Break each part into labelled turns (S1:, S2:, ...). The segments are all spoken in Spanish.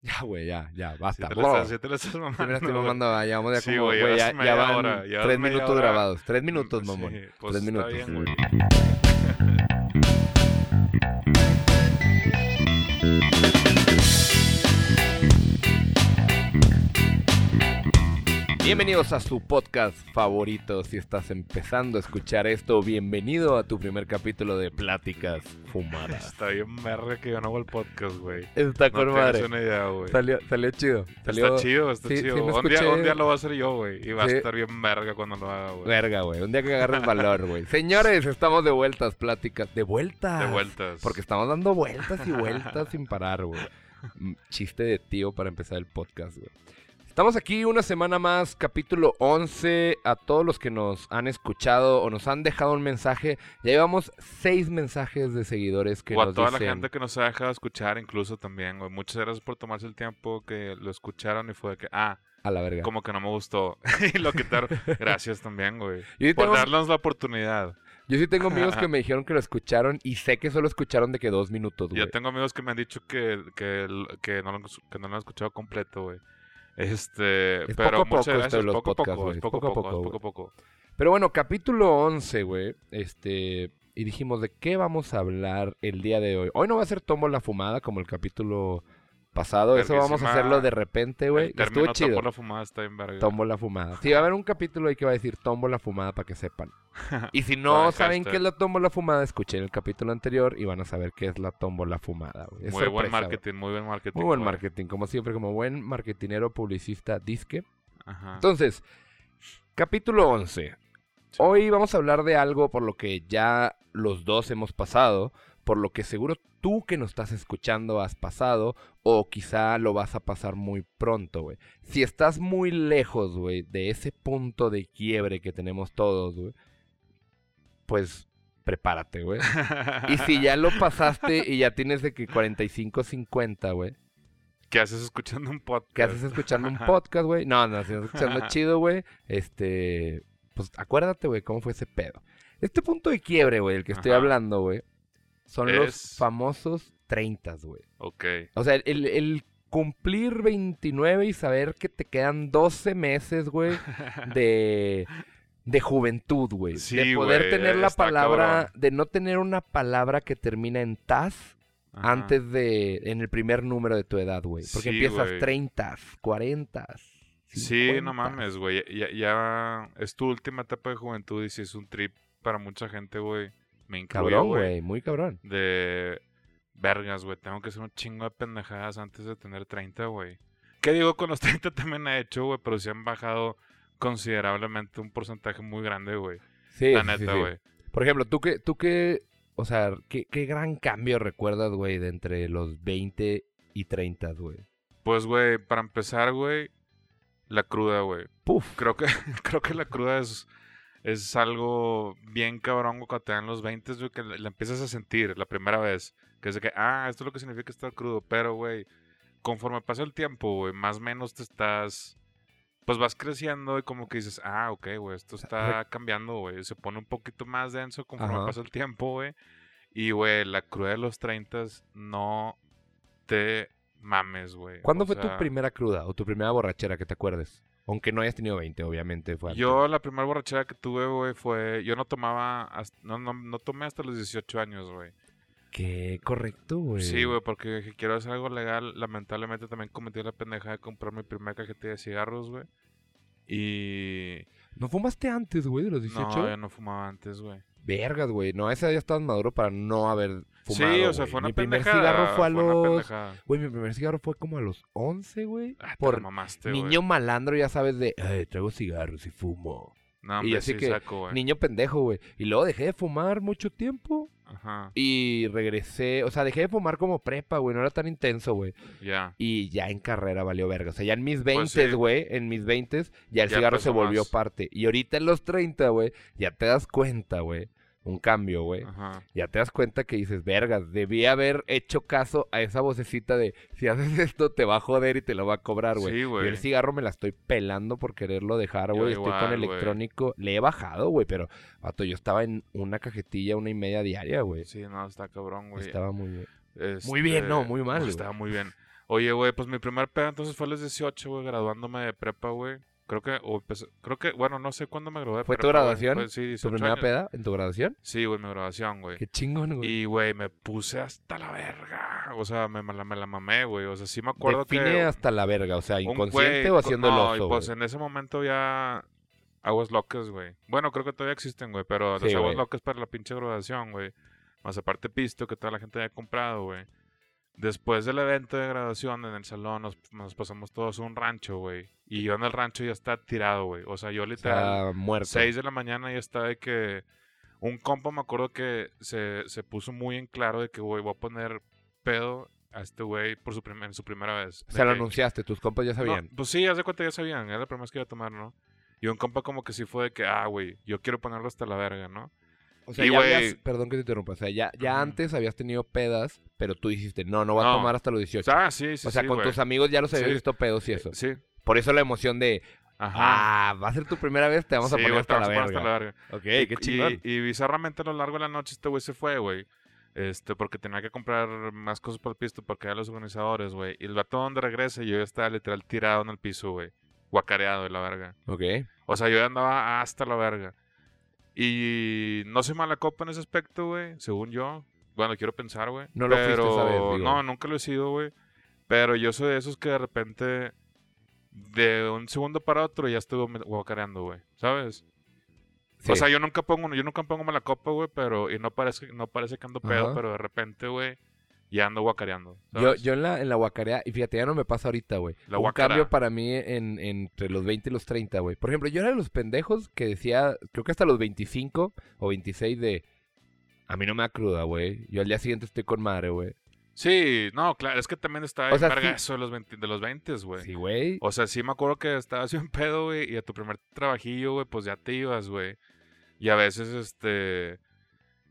S1: Ya, güey, ya, ya, basta.
S2: te la
S1: Bro.
S2: estás, sí te la estás
S1: Sí
S2: mamando.
S1: me la estoy
S2: güey.
S1: mamando, ah, ya vamos ya
S2: Sí,
S1: como,
S2: güey,
S1: ya, ya van
S2: hora,
S1: tres minutos
S2: hora.
S1: grabados. Tres minutos,
S2: Sí,
S1: mamón.
S2: pues
S1: tres minutos,
S2: bien,
S1: güey. Bienvenidos a su podcast favorito. Si estás empezando a escuchar esto, bienvenido a tu primer capítulo de Pláticas Fumadas.
S2: Está bien verga que yo no hago el podcast, güey.
S1: Está
S2: No
S1: con
S2: tienes
S1: madre.
S2: idea.
S1: Salió, salió chido. Salió
S2: Está chido, está
S1: sí,
S2: chido. un, día,
S1: escuché-
S2: un día lo voy a hacer yo, güey. Y va
S1: Sí.
S2: a estar bien verga cuando lo haga, güey.
S1: verga, güey. Un día que agarres valor, güey. Señores, estamos de vueltas, pláticas. De vueltas.
S2: De vueltas.
S1: Porque estamos dando vueltas y vueltas sin parar, güey. Chiste de tío para empezar el podcast, güey. Estamos aquí una semana más, capítulo 11. A todos los que nos han escuchado o nos han dejado un mensaje, ya llevamos seis mensajes de seguidores que
S2: o a
S1: nos
S2: toda
S1: dicen...
S2: la gente que nos ha dejado escuchar, incluso también, güey. Muchas gracias por tomarse el tiempo que lo escucharon y fue de que, ah,
S1: A la verga.
S2: como que no me gustó. y lo quitaron. Gracias también, güey.
S1: Sí,
S2: Por
S1: tengo,
S2: darnos la oportunidad.
S1: yo sí tengo amigos que me dijeron que lo escucharon y sé que solo escucharon de que dos minutos, güey.
S2: Yo tengo amigos que me han dicho que, que, que, no, lo, que no lo han escuchado completo, güey. Este,
S1: Es
S2: pero
S1: poco a poco
S2: muchas
S1: esto de
S2: gracias.
S1: los
S2: poco
S1: podcasts,
S2: poco,
S1: güey.
S2: es poco a poco,
S1: Poco
S2: poco poco.
S1: Pero bueno, capítulo 11, güey. Este. Y dijimos, ¿de qué vamos a hablar el día de hoy? Hoy no va a ser Tombo la Fumada como el capítulo pasado. Eso vamos a hacerlo de repente, güey. Estuvo chido.
S2: tapó la fumada está bien verga.
S1: Tombo la Fumada. Sí, va a haber un capítulo ahí que va a decir Tombo la Fumada para que sepan. Y si no saben qué es la Tombo la Fumada, escuchen el capítulo anterior y van a saber qué es la Tombo la Fumada, güey.
S2: Muy buen
S1: güey.
S2: marketing, muy buen marketing.
S1: Muy buen
S2: güey.
S1: marketing, como siempre, como buen marketinero, publicista, disque.
S2: Ajá.
S1: Entonces, capítulo 11. Hoy vamos a hablar de algo por lo que ya los dos hemos pasado, por lo que seguro tú que nos estás escuchando has pasado, o quizá lo vas a pasar muy pronto, güey. Si estás muy lejos, güey, de ese punto de quiebre que tenemos todos, güey, pues prepárate, güey. Y si ya lo pasaste y ya tienes de que 45, 50, güey.
S2: ¿Qué haces escuchando un podcast?
S1: ¿Qué haces escuchando un podcast, güey? No, no, si estás escuchando chido, güey. Este, pues acuérdate, güey, cómo fue ese pedo. Este punto de quiebre, güey, del que estoy hablando, güey, son los famosos 30, güey.
S2: Ok.
S1: O sea, el, el cumplir 29 y saber que te quedan 12 meses, güey, de, de juventud, güey. de
S2: Sí,
S1: poder
S2: güey,
S1: tener la palabra,
S2: cabrón.
S1: de no tener una palabra que termina en tas
S2: Ajá.
S1: antes de, en el primer número de tu edad, güey. Porque
S2: Sí,
S1: empiezas
S2: güey.
S1: 30, 40.
S2: Sí, no
S1: 50.
S2: mames, güey. Ya, ya es tu última etapa de juventud y si es un trip para mucha gente, güey. Me
S1: Cabrón,
S2: güey.
S1: güey, muy cabrón.
S2: De vergas, güey. Tengo que hacer un chingo de pendejadas antes de tener 30, güey. ¿Qué digo? Con los 30 también he hecho, güey, pero sí han bajado considerablemente un porcentaje muy grande, güey.
S1: Sí,
S2: La
S1: sí, sí,
S2: neta,
S1: sí.
S2: güey.
S1: Por ejemplo, tú que, tú que, o sea, ¿qué, qué gran cambio recuerdas, güey, de entre los 20 y 30, güey?
S2: Pues, güey, para empezar, güey, la cruda, güey.
S1: Puf.
S2: Creo que, creo que la cruda es, es algo bien cabrón cuando te dan los 20, güey, que la, empiezas a sentir la primera vez. Que es de que, ah, esto es lo que significa estar crudo. Pero, güey, conforme pasa el tiempo, güey, más o menos te estás. Pues vas creciendo y como que dices, ah, ok, güey, esto está cambiando, güey. Se pone un poquito más denso conforme
S1: Ajá.
S2: pasa el tiempo, güey. Y, güey, la cruda de los 30 no te mames, güey.
S1: ¿Cuándo
S2: O
S1: fue tu primera cruda o tu primera borrachera que te acuerdes? Aunque no hayas tenido 20, obviamente fue antes.
S2: Yo la primera borrachera que tuve, güey, fue... Yo no tomaba... hasta- no, no, no tomé hasta los 18 años, güey.
S1: Qué correcto, güey.
S2: Sí, güey, porque dije, quiero hacer algo legal. Lamentablemente también cometí la pendeja de comprar mi primera cajetilla de cigarros, güey. Y...
S1: ¿No fumaste antes, güey, de los 18?
S2: No, yo no fumaba antes, güey.
S1: Vergas, güey. No, a esa edad ya estabas maduro para no haber fumado,
S2: sí, o sea, fue una
S1: Mi primer cigarro fue a los... Güey, mi primer cigarro fue como a los 11, güey.
S2: Ah,
S1: Por
S2: mamaste,
S1: niño malandro, ya sabes, de... Ay, traigo cigarros y fumo.
S2: No,
S1: y así
S2: sí
S1: que,
S2: saco.
S1: Niño pendejo, güey. Y luego dejé de fumar mucho tiempo.
S2: Ajá,
S1: Y regresé, o sea, dejé de fumar como prepa, güey, no era tan intenso, güey.
S2: ya.
S1: Y ya en carrera valió verga. O sea, ya en mis
S2: Pues
S1: 20,
S2: sí.
S1: güey, en mis 20, ya el
S2: Ya
S1: cigarro se volvió
S2: más.
S1: parte. Y ahorita en los 30, güey, ya te das cuenta, güey. Un cambio, güey.
S2: Ajá.
S1: Ya te das cuenta que dices, vergas, debí haber hecho caso a esa vocecita de si haces esto te va a joder y te lo va a cobrar, güey.
S2: Sí,
S1: y
S2: güey.
S1: el cigarro me la estoy pelando por quererlo dejar,
S2: Yo
S1: güey. Estoy con
S2: igual,
S1: electrónico. Le he bajado, güey, pero, vato, yo estaba en una cajetilla, una y media diaria, güey.
S2: Sí, no, está cabrón, güey.
S1: Estaba muy bien.
S2: Este,
S1: Muy bien, no, muy mal.
S2: Estaba muy bien. Oye, güey, pues mi primer pedo entonces fue a los 18, güey, graduándome de prepa, güey. Creo que, o empecé- creo que, bueno, no sé cuándo me gradué.
S1: ¿Fue tu
S2: prepa, güey.
S1: graduación?
S2: Fue- sí,
S1: ¿Tu
S2: 18
S1: primera
S2: años.
S1: peda en tu graduación?
S2: Sí, güey, mi graduación, güey.
S1: Qué chingón, güey.
S2: Y, güey, me puse hasta la verga. O sea, me, me la, me la mamé, güey. O sea, sí me acuerdo
S1: Define
S2: que...
S1: hasta la verga, o sea, inconsciente
S2: güey
S1: o
S2: co-
S1: haciendo
S2: no,
S1: el oso,
S2: pues
S1: güey?
S2: en ese momento ya... Aguas locas, güey. Bueno, creo que todavía existen, güey. Pero
S1: Sí,
S2: las aguas locas para la pinche graduación, güey. Más aparte pisto que toda la gente había comprado, güey. Después del evento de graduación en el salón nos, nos pasamos todos a un rancho, güey. Y yo en el rancho ya estaba tirado, güey. O sea, yo literal...
S1: sea, muerto.
S2: 6 de la mañana ya está de que un compa me acuerdo que se, se puso muy en claro de que, güey, voy a poner pedo a este güey por su en su primera vez.
S1: Sea, lo
S2: que-
S1: anunciaste, tus compas ya
S2: No,
S1: sabían.
S2: pues sí, haz de cuenta ya sabían, era la primera vez que iba a tomar, ¿no? Y un compa como que sí fue de que, ah, güey, yo quiero ponerlo hasta la verga, ¿no?
S1: O sea,
S2: y,
S1: ya habías, perdón que te interrumpa, o sea, ya, ya antes habías tenido pedas, pero tú dijiste, no, no voy a tomar hasta los 18.
S2: Ah, sí, sí,
S1: o sea,
S2: sí,
S1: con tus amigos ya los habías
S2: Sí.
S1: visto pedos y eso.
S2: Sí,
S1: Por eso la emoción de,
S2: ajá.
S1: ah, va a ser tu primera vez, te vamos a poner hasta
S2: te
S1: la verga.
S2: hasta la verga.
S1: Ok,
S2: Y-
S1: qué chingón.
S2: Y, y bizarramente a lo largo de la noche este güey se fue, güey. Este, porque tenía que comprar más cosas para el pisto porque eran los organizadores, güey. Y el vato donde regrese, yo ya estaba literal tirado en el piso, güey. Guacareado de la verga.
S1: Ok.
S2: O sea, yo ya andaba hasta la verga. Y no soy mala copa en ese aspecto, güey. Según yo. Bueno, quiero pensar, güey.
S1: No lo fuiste
S2: Pero-
S1: esa vez.
S2: No, nunca lo he sido, güey. Pero yo soy de esos que de repente, de un segundo para otro, ya estuve guacareando, güey. ¿Sabes?
S1: Sí.
S2: O sea, yo nunca pongo, yo nunca pongo mala copa, güey, pero, y no parece, no parece que ando pedo,
S1: Ajá.
S2: pero de repente, güey, ya ando guacareando.
S1: Yo,
S2: ¿sabes?
S1: yo en la, en la guacarea, y fíjate, ya no me pasa ahorita, güey.
S2: La
S1: Un
S2: guacara.
S1: cambio para mí en, entre los 20 y los 30, güey. Por ejemplo, yo era de los pendejos que decía, creo que hasta los 25 o 26 de, a mí no me da cruda, güey. Yo al día siguiente estoy con madre, güey.
S2: Sí, no, claro, es que también está
S1: O
S2: en
S1: sea, sí.
S2: eso de los 20, de los 20, güey.
S1: Sí, güey.
S2: O sea, sí me acuerdo que estabas bien pedo, güey, y a tu primer trabajillo, güey, pues ya te ibas, güey. Y a veces, este,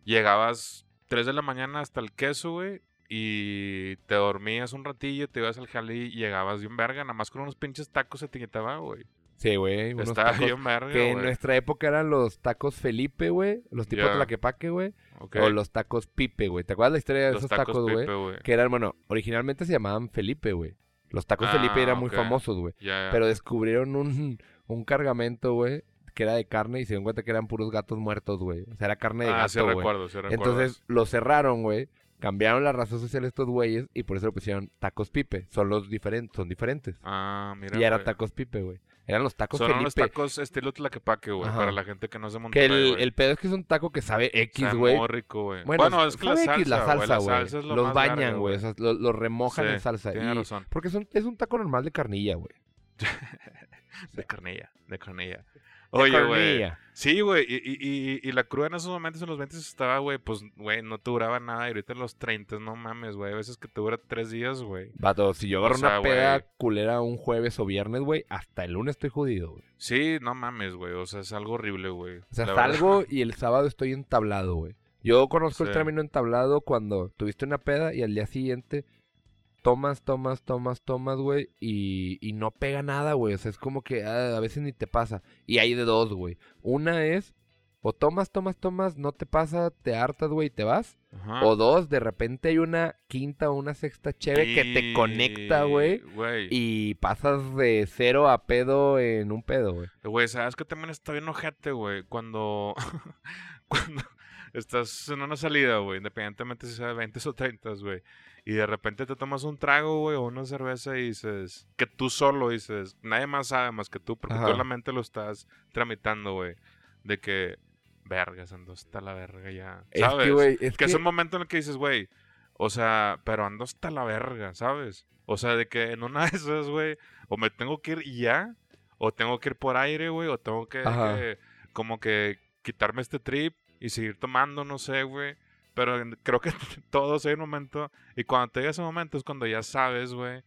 S2: llegabas 3 de la mañana hasta el queso, güey, y te dormías un ratillo, te ibas al jale y llegabas bien verga, nada más con unos pinches tacos se te quitaba, güey.
S1: Sí, güey.
S2: Estaba
S1: tacos
S2: bien verga,
S1: Que en nuestra época eran los tacos Felipe, güey. Los tipos
S2: Ya.
S1: de la quepaque, güey. O los tacos Pipe, güey. ¿Te acuerdas la historia de
S2: Los
S1: esos tacos, güey? Que eran, bueno, originalmente se llamaban Felipe, güey. Los tacos
S2: Ah,
S1: Felipe eran muy famosos, güey. Pero descubrieron un, un cargamento, güey, que era de carne y se dieron cuenta que eran puros gatos muertos, güey. O sea, era carne de
S2: ah, sí
S1: gato, güey.
S2: recuerdo, sí recuerdo.
S1: Entonces lo cerraron, güey. Cambiaron la razón social estos güeyes y por eso le pusieron tacos Pipe. Son los diferentes, son diferentes.
S2: Ah, mira,
S1: y era
S2: güey.
S1: tacos Pipe, güey. Eran los tacos
S2: Son
S1: Felipe.
S2: unos tacos estilo tlaquepaque, güey,
S1: Ajá.
S2: para la gente que no es de
S1: que
S2: Monterrey,
S1: el,
S2: güey.
S1: el pedo es que es un taco que sabe X,
S2: Sabe
S1: güey.
S2: muy rico, güey.
S1: Bueno,
S2: es que la
S1: sabe
S2: salsa,
S1: X la salsa,
S2: La
S1: güey.
S2: salsa es lo
S1: Los
S2: más
S1: bañan, güey. O sea, lo- los remojan
S2: Sí,
S1: en salsa.
S2: Tienes
S1: Y,
S2: razón.
S1: porque son, es un taco normal de carnilla, güey.
S2: De carnilla, de carnilla. Oye, güey. Sí, güey. Y, y, y, y la cruda en esos momentos, en los 20 estaba, güey, pues, güey, no te duraba nada. Y ahorita en los 30, no mames, güey. A veces que te dura tres días, güey.
S1: Vato, si yo
S2: O
S1: agarro
S2: sea,
S1: una peda culera un jueves o viernes, güey, hasta el lunes estoy jodido, güey.
S2: Sí, no mames, güey. O sea, es algo horrible, güey.
S1: O sea,
S2: La verdad.
S1: salgo y el sábado estoy entablado, güey. Yo conozco el término entablado cuando tuviste una peda y al día siguiente tomas, tomas, tomas, tomas, güey, y, y no pega nada, güey. O sea, es como que ah, a veces ni te pasa. Y hay de dos, güey. Una es, o tomas, tomas, tomas, no te pasa, te hartas, güey, y te vas.
S2: Ajá.
S1: O dos, de repente hay una quinta o una sexta chévere que te conecta, güey.
S2: Güey.
S1: Y pasas de cero a pedo en un pedo, güey.
S2: Güey, ¿sabes que también está bien ojete, güey? Cuando, cuando estás en una salida, güey, independientemente si sea de 20 o 30, güey, y de repente te tomas un trago, güey, o una cerveza y dices, que tú solo dices, nadie más sabe más que tú, porque tú
S1: Ajá.
S2: en la mente lo estás tramitando, güey, de que, vergas, ando hasta la verga ya, ¿sabes?
S1: Es que, güey, es
S2: que
S1: que...
S2: es un momento en el que dices, güey, o sea, pero ando hasta la verga, ¿sabes? O sea, de que en una de esas, güey, o me tengo que ir ya, o tengo que ir por aire, güey, o tengo que, que como que quitarme este trip y seguir tomando, no sé, güey. Pero creo que todos hay un momento, y cuando te llega ese momento es cuando ya sabes, güey,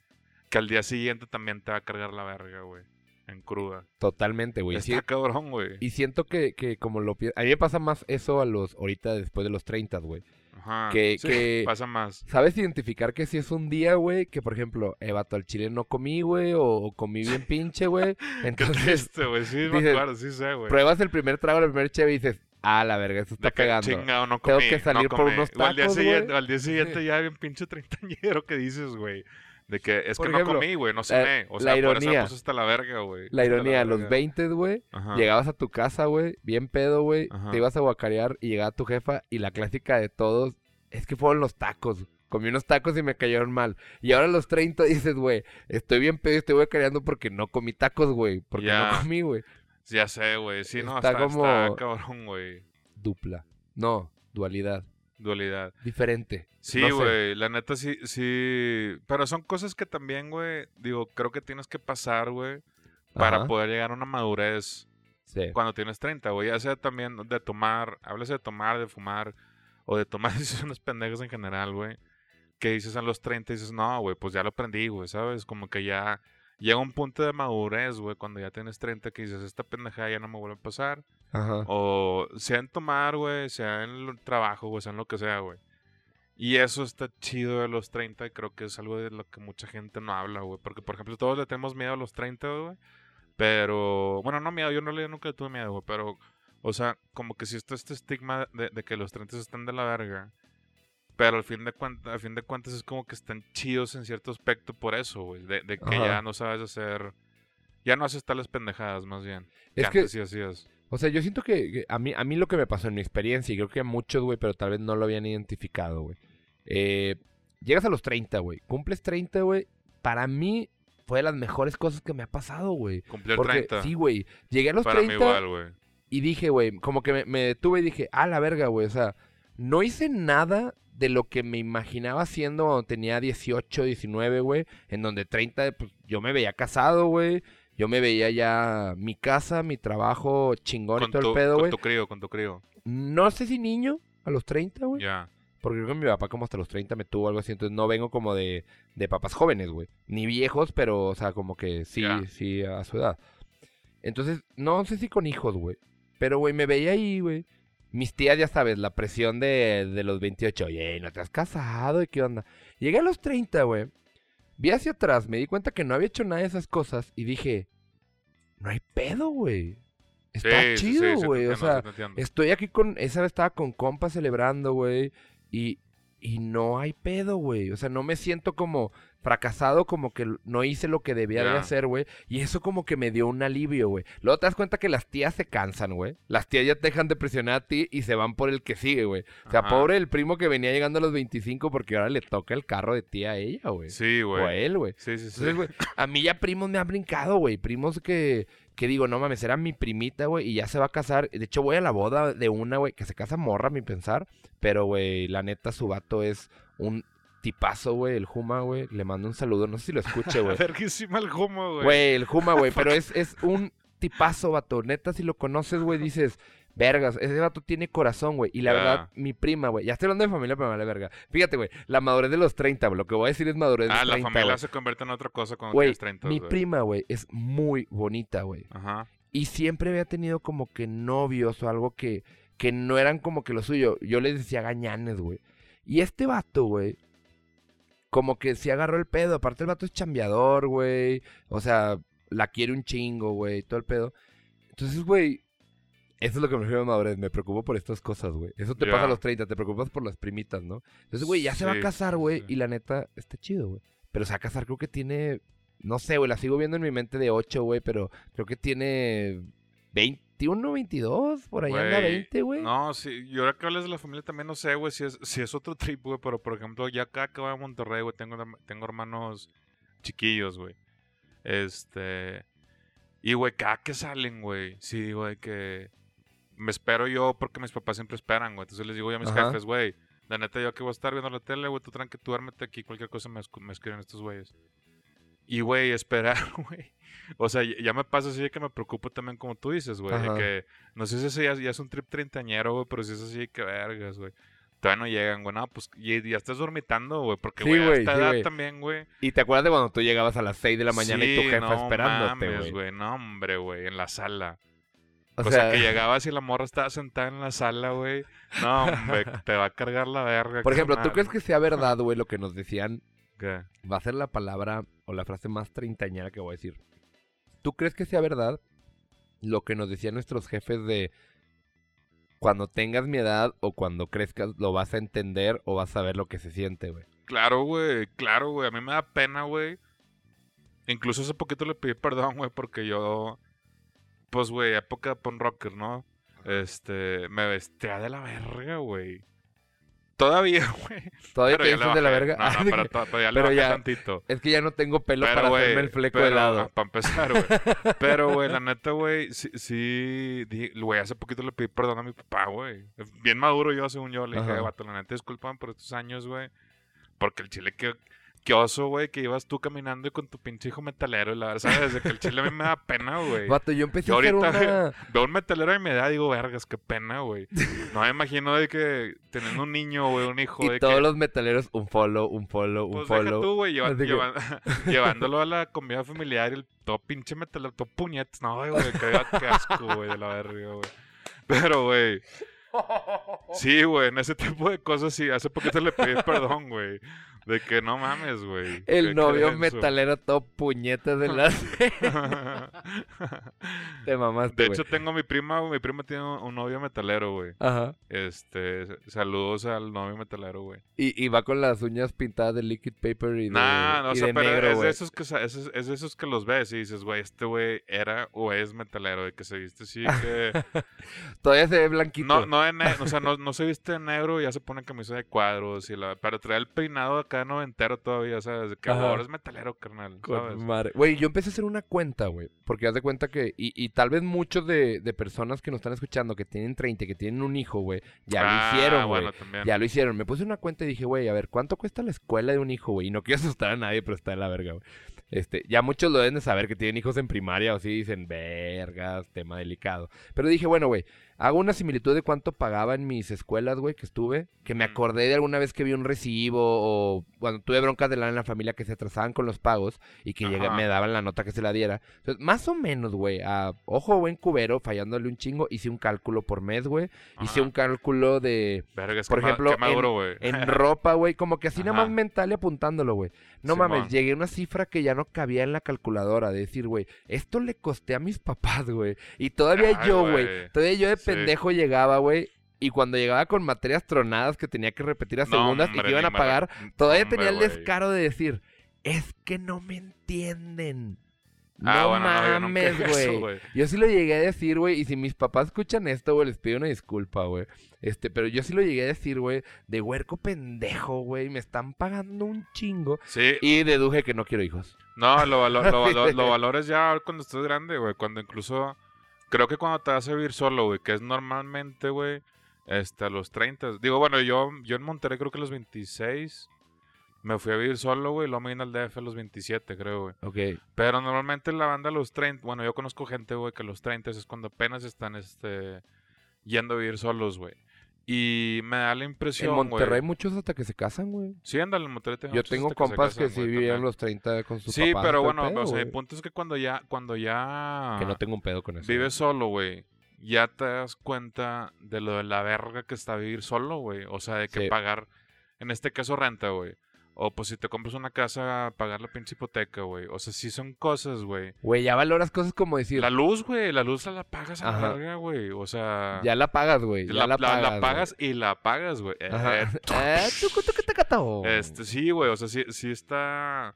S2: que al día siguiente también te va a cargar la verga, güey, en cruda.
S1: Totalmente, güey.
S2: Está
S1: Sí,
S2: cabrón, güey.
S1: Y siento que, que como lo A mí me pasa más eso a los... Ahorita después de los 30, güey.
S2: Ajá.
S1: que-
S2: Sí,
S1: que-
S2: pasa más.
S1: ¿Sabes identificar que si es un día, güey? Que, por ejemplo, eh, vato, al chile no comí, güey. O, o comí bien pinche, güey. Entonces,
S2: güey, sí, me
S1: dices,
S2: acuerdo, sí sé, güey.
S1: pruebas el primer trago, el primer cheve y dices... Ah, la verga, esto está
S2: De que
S1: pegando.
S2: chingado, no
S1: Tengo
S2: comí,
S1: que
S2: no
S1: salir por
S2: comí.
S1: unos
S2: O al día
S1: tacos,
S2: siguiente,
S1: güey.
S2: al día siguiente ya bien pinche treintañero que dices, güey. De que es
S1: Por
S2: que
S1: ejemplo,
S2: no comí, güey, no cené. O
S1: la
S2: sea, por eso
S1: ironía.
S2: me puse hasta la verga, güey.
S1: La ironía, los
S2: verga.
S1: 20, güey, llegabas a tu casa, güey, bien pedo, güey, te ibas a guacarear y llegaba tu jefa y la clásica de todos es que fueron los tacos. Comí unos tacos y me cayeron mal. Y ahora a los 30 dices, güey, estoy bien pedo y estoy guacareando porque no comí tacos, güey. Porque no comí, güey.
S2: Ya sé, güey. Sí, no,
S1: Está
S2: está,
S1: como-
S2: está cabrón, güey.
S1: Dupla. No, dualidad.
S2: Dualidad.
S1: Diferente.
S2: Sí,
S1: No sé.
S2: güey, la neta sí, sí. Pero son cosas que también, güey, digo, creo que tienes que pasar, güey, para poder llegar a una madurez
S1: Sí.
S2: cuando tienes 30, güey. Ya sea también de tomar, háblese de tomar, de fumar, o de tomar decisiones pendejas en general, güey. Que dices a los 30 y dices, no, güey, pues ya lo aprendí, güey, ¿sabes? Como que ya llega un punto de madurez, güey, cuando ya tienes 30 que dices, esta pendejada ya no me vuelve a pasar.
S1: Ajá.
S2: O sea en tomar, güey, sea en el trabajo, güey, sea en lo que sea, güey. Y eso está chido de los 30 y creo que es algo de lo que mucha gente no habla, güey. Porque, por ejemplo, todos le tenemos miedo a los 30, güey. Pero, bueno, no miedo, yo no le nunca tuve miedo, güey. Pero, o sea, como que si está este estigma de, de que los 30 están de la verga. Pero al fin de cuentas, al fin de cuentas es como que están chidos en cierto aspecto por eso, güey. De, de que
S1: Ajá.
S2: ya no sabes hacer... Ya no haces tales pendejadas, más bien.
S1: Es que,
S2: sí hacías.
S1: o sea, yo siento que, que a, mí, a mí lo que me pasó en mi experiencia, y creo que a muchos, güey, pero tal vez no lo habían identificado, güey. Eh, llegas a los 30, güey. Cumples 30, güey. Para mí fue de las mejores cosas que me ha pasado, güey.
S2: Cumplir
S1: Porque,
S2: 30.
S1: sí, güey. Llegué a los
S2: Para
S1: 30
S2: mí igual, güey.
S1: y dije, güey, como que me, me detuve y dije, ah, la verga, güey. O sea, no hice nada de lo que me imaginaba haciendo cuando tenía 18, 19, güey. En donde 30, pues yo me veía casado, güey. Yo me veía ya mi casa, mi trabajo chingón y
S2: Con
S1: todo
S2: tu,
S1: el pedo,
S2: con
S1: güey.
S2: tu crío, con tu crío.
S1: No sé si niño a los 30, güey.
S2: Ya.
S1: Porque creo que mi papá como hasta los 30 me tuvo algo así. Entonces no vengo como de, de papás jóvenes, güey. Ni viejos, pero, o sea, como que sí, sí, a su edad. Entonces, no sé si con hijos, güey. Pero, güey, me veía ahí, güey. Mis tías, ya sabes, la presión de, de los 28. Oye, ¿no te has casado? ¿Y qué onda? Llegué a los 30, güey. Vi hacia atrás, me di cuenta que no había hecho nada de esas cosas. Y dije, no hay pedo, güey. Está
S2: Sí, sí, sí,
S1: chido,
S2: sí
S1: güey. o sea. Estoy aquí con. Esa vez estaba con compas celebrando, güey. Y, y no hay pedo, güey. O sea, no me siento como fracasado, como que no hice lo que debía de hacer, güey. Y eso como que me dio un alivio, güey. Luego te das cuenta que las tías se cansan, güey. Las tías ya te dejan de presionar a ti y se van por el que sigue, güey. O sea,
S2: Ajá.
S1: pobre el primo que venía llegando a los 25 porque ahora le toca el carro de tía a ella, güey.
S2: Sí,
S1: o a
S2: güey.
S1: él, güey.
S2: Sí, sí, sí.
S1: Entonces, güey, a mí ya primos me han brincado, güey. Primos que, que digo, no mames, era mi primita, güey, y ya se va a casar. De hecho, voy a la boda de una, güey, que se casa morra, a mi pensar. Pero, güey, la neta, su vato es un tipazo, güey, el Juma, güey. Le mando un saludo, no sé si lo escuche, güey.
S2: Verguísima el humo, güey.
S1: Güey, el Juma, güey, pero es, es un tipazo, vato. Neta, si lo conoces, güey, dices, vergas, ese vato tiene corazón, güey. Y la verdad, mi prima, güey, ya estoy hablando de familia, pero me vale verga. Fíjate, güey, la madurez de los 30, güey. Lo que voy a decir es madurez de
S2: Ah,
S1: los
S2: la
S1: 30,
S2: familia
S1: güey.
S2: se convierte en otra cosa cuando
S1: Güey,
S2: tienes 30.
S1: mi prima, güey, es muy bonita, güey.
S2: Ajá.
S1: Y siempre había tenido como que novios o algo que, que no eran como que lo suyo. Yo les decía gañanes, güey. Y este vato, güey, como que se agarró el pedo. Aparte el vato es chambeador, güey. O sea, la quiere un chingo, güey, todo el pedo. Entonces, güey, eso es lo que me refiero a madurez. Me preocupo por estas cosas, güey. Eso te pasa a los 30, te preocupas por las primitas, ¿no? Entonces, güey, ya se va a
S2: Sí,
S1: casar, güey.
S2: sí.
S1: Y la neta, está chido, güey. Pero se va a casar, creo que tiene. No sé, güey, la sigo viendo en mi mente de 8, güey, pero creo que tiene 21, 22, por ahí anda
S2: Güey,
S1: 20, güey.
S2: No, sí, y ahora que hablas de la familia también no sé, güey, si es, si es otro trip, güey, pero por ejemplo, ya acá que voy a Monterrey, güey, tengo, tengo hermanos chiquillos, güey. Este. Y, güey, cada que salen, güey, sí digo de que me espero yo porque mis papás siempre esperan, güey. Entonces les digo yo a mis
S1: Ajá.
S2: jefes, güey, la neta yo aquí voy a estar viendo la tele, güey, tú tranqui, tú duérmete aquí, cualquier cosa me escriben estos güeyes. Y, güey, esperar, güey. O sea, ya ya me pasa así de que me preocupo también, como tú dices, güey. que no sé si ese ya, ya es un trip treintañero, güey, pero si es así, que vergas, güey. Todavía no llegan, güey. No, pues y, ya estás dormitando, güey. Porque,
S1: Sí,
S2: güey, a esta
S1: sí,
S2: edad también, güey.
S1: Y te acuerdas de cuando tú llegabas a las 6 de la mañana y tu jefa
S2: no
S1: esperándote, güey.
S2: No, hombre, güey, en la sala.
S1: O,
S2: O, sea, que llegabas y la morra estaba sentada en la sala, güey. No, hombre, te va a cargar la verga.
S1: por ejemplo, ¿tú crees que sea verdad, güey, lo que nos decían?
S2: ¿Qué?
S1: Va a ser la palabra o la frase más treintañera que voy a decir. ¿Tú crees que sea verdad lo que nos decían nuestros jefes de cuando tengas mi edad o cuando crezcas lo vas a entender o vas a ver lo que se siente, güey?
S2: Claro, güey, claro, güey. A mí me da pena, güey. Incluso hace poquito le pedí perdón, güey, porque yo, pues, güey, época de punk rocker, ¿no? Este, me vestía de la verga, güey. Todavía, güey.
S1: ¿Todavía
S2: Pero
S1: te de la verga?
S2: No, no, pero, to- pero ya le
S1: Pero ya-
S2: tantito.
S1: Es que ya no tengo pelo
S2: Pero,
S1: para
S2: güey,
S1: hacerme el fleco
S2: pero,
S1: de lado.
S2: Para empezar, güey. Pero, güey, la neta, güey, sí, sí, güey, hace poquito le pedí perdón a mi papá, güey. Bien maduro yo, según yo. Le dije, vato, la neta, discúlpame por estos años, güey. Porque el chile, qué, qué oso, güey, que ibas tú caminando y con tu pinche hijo metalero. Y la verdad, ¿sabes? Desde que el chile a mí me da pena, güey.
S1: Vato, yo empecé
S2: Yo
S1: a hacer
S2: ahorita,
S1: una...
S2: Veo un metalero de mi edad y digo, vergas, qué pena, güey. No me imagino de que teniendo un niño, güey, un hijo,
S1: Y
S2: de
S1: todos
S2: que...
S1: los metaleros, un follow, un follow, un
S2: Pues deja
S1: follow.
S2: tú, güey, lleva-
S1: que-
S2: llevándolo a la comida familiar y el todo pinche metalero, todo puñetes. No, güey, qué, qué asco, güey, de la verga, güey. Pero, güey, sí, güey, en ese tipo de cosas sí. Hace poquito le pedí perdón, güey. De que no mames, güey.
S1: El novio metalero todo puñetas de las... Te mamaste,
S2: De hecho, tengo mi prima, mi prima tiene un novio metalero, güey.
S1: Ajá.
S2: Este, saludos al novio metalero, güey.
S1: Y, y va con las uñas pintadas de liquid paper y de,
S2: Nah, no, o
S1: y
S2: sea,
S1: de
S2: pero
S1: negro,
S2: es, de esos que, es, es de esos que los ves y dices, güey, este güey era o es metalero, de que se viste así, que...
S1: Todavía se ve blanquito.
S2: no, no, de ne- o sea, no, no se viste de negro y ya se pone camisa de cuadros y la... Pero trae el peinado acá noventero todavía, ¿sabes? De que ahora es metalero, carnal.
S1: Güey, yo empecé a hacer una cuenta, güey. Porque haz de cuenta que. Y, y tal vez muchos de, de personas que nos están escuchando que tienen 30, que tienen un hijo, güey, ya
S2: Ah,
S1: lo hicieron, güey.
S2: bueno.
S1: Ya lo hicieron. Me puse una cuenta y dije, güey, a ver, ¿cuánto cuesta la escuela de un hijo, güey? Y no quiero asustar a nadie, pero está de la verga, güey. Este, ya muchos lo deben de saber que tienen hijos en primaria o sí dicen, vergas, tema delicado. Pero dije, bueno, güey, hago una similitud de cuánto pagaba en mis escuelas, güey, que estuve. Que me acordé de alguna vez que vi un recibo o cuando tuve broncas de lana en la familia que se atrasaban con los pagos y que me daban la nota que se la diera. Entonces, más o menos, güey, a ojo buen cubero, fallándole un chingo, hice un cálculo por mes, güey. Hice un cálculo de
S2: Vergas,
S1: por ejemplo,
S2: maduro, güey.
S1: en ropa, güey, como que así nada más mental y apuntándolo, güey. No mames, llegué a una cifra que ya no cabía en la calculadora, de decir, güey, esto le costé a mis papás, güey. Y todavía
S2: Ay,
S1: yo,
S2: güey.
S1: todavía yo de. Pendejo llegaba, güey. Y cuando llegaba con materias tronadas que tenía que repetir a
S2: No,
S1: segundas y que iban a pagar, todavía
S2: hombre,
S1: tenía el descaro de decir, es que no me entienden. No
S2: Ah, no,
S1: mames, güey. Yo sí lo llegué a decir, güey, y si mis papás escuchan esto, güey, les pido una disculpa, güey. Este, pero yo sí lo llegué a decir, güey, de huerco pendejo, güey, me están pagando un chingo.
S2: Sí,
S1: Y deduje que no quiero hijos.
S2: No, lo, lo,
S1: güey.
S2: lo valores ya cuando estés grande, güey. Cuando incluso. Creo que cuando te vas a vivir solo, güey. Que es normalmente, güey. Este, a los 30. Digo, bueno, yo, yo en Monterrey creo que a los 26. Me fui a vivir solo, güey. y Luego me vine al DF a los 27, creo, güey.
S1: Ok.
S2: Pero normalmente la banda a los 30. Bueno, yo conozco gente, güey, que a los 30 es cuando apenas están, este. Yendo a vivir solos, güey. Y me da la
S1: En
S2: impresión,
S1: Monterrey
S2: güey.
S1: hay muchos hasta que se casan, güey.
S2: Sí, ándale, en Monterrey tengo
S1: Yo tengo
S2: se
S1: compas que,
S2: casan,
S1: sí
S2: güey,
S1: vivían los 30 con sus
S2: Sí,
S1: papás.
S2: pero
S1: todo el
S2: bueno,
S1: pedo,
S2: o sea, el punto es que cuando ya, cuando ya
S1: Que no tengo un pedo con eso.
S2: vives solo, güey, ya te das cuenta de lo de la verga que está vivir solo, güey. O sea, de que
S1: Sí.
S2: pagar, en este caso, renta, güey. O pues si te compras una casa, pagar la pinche hipoteca, güey. O sea, sí son cosas, güey.
S1: Güey, ya valoras cosas como decir,
S2: La luz, güey, la luz la pagas a la verga, güey. O sea,
S1: ya la pagas, güey. Ya
S2: la,
S1: la,
S2: la-
S1: pagas.
S2: la
S1: güey.
S2: pagas y la pagas, güey. Este, sí, güey, o sea, sí, sí está,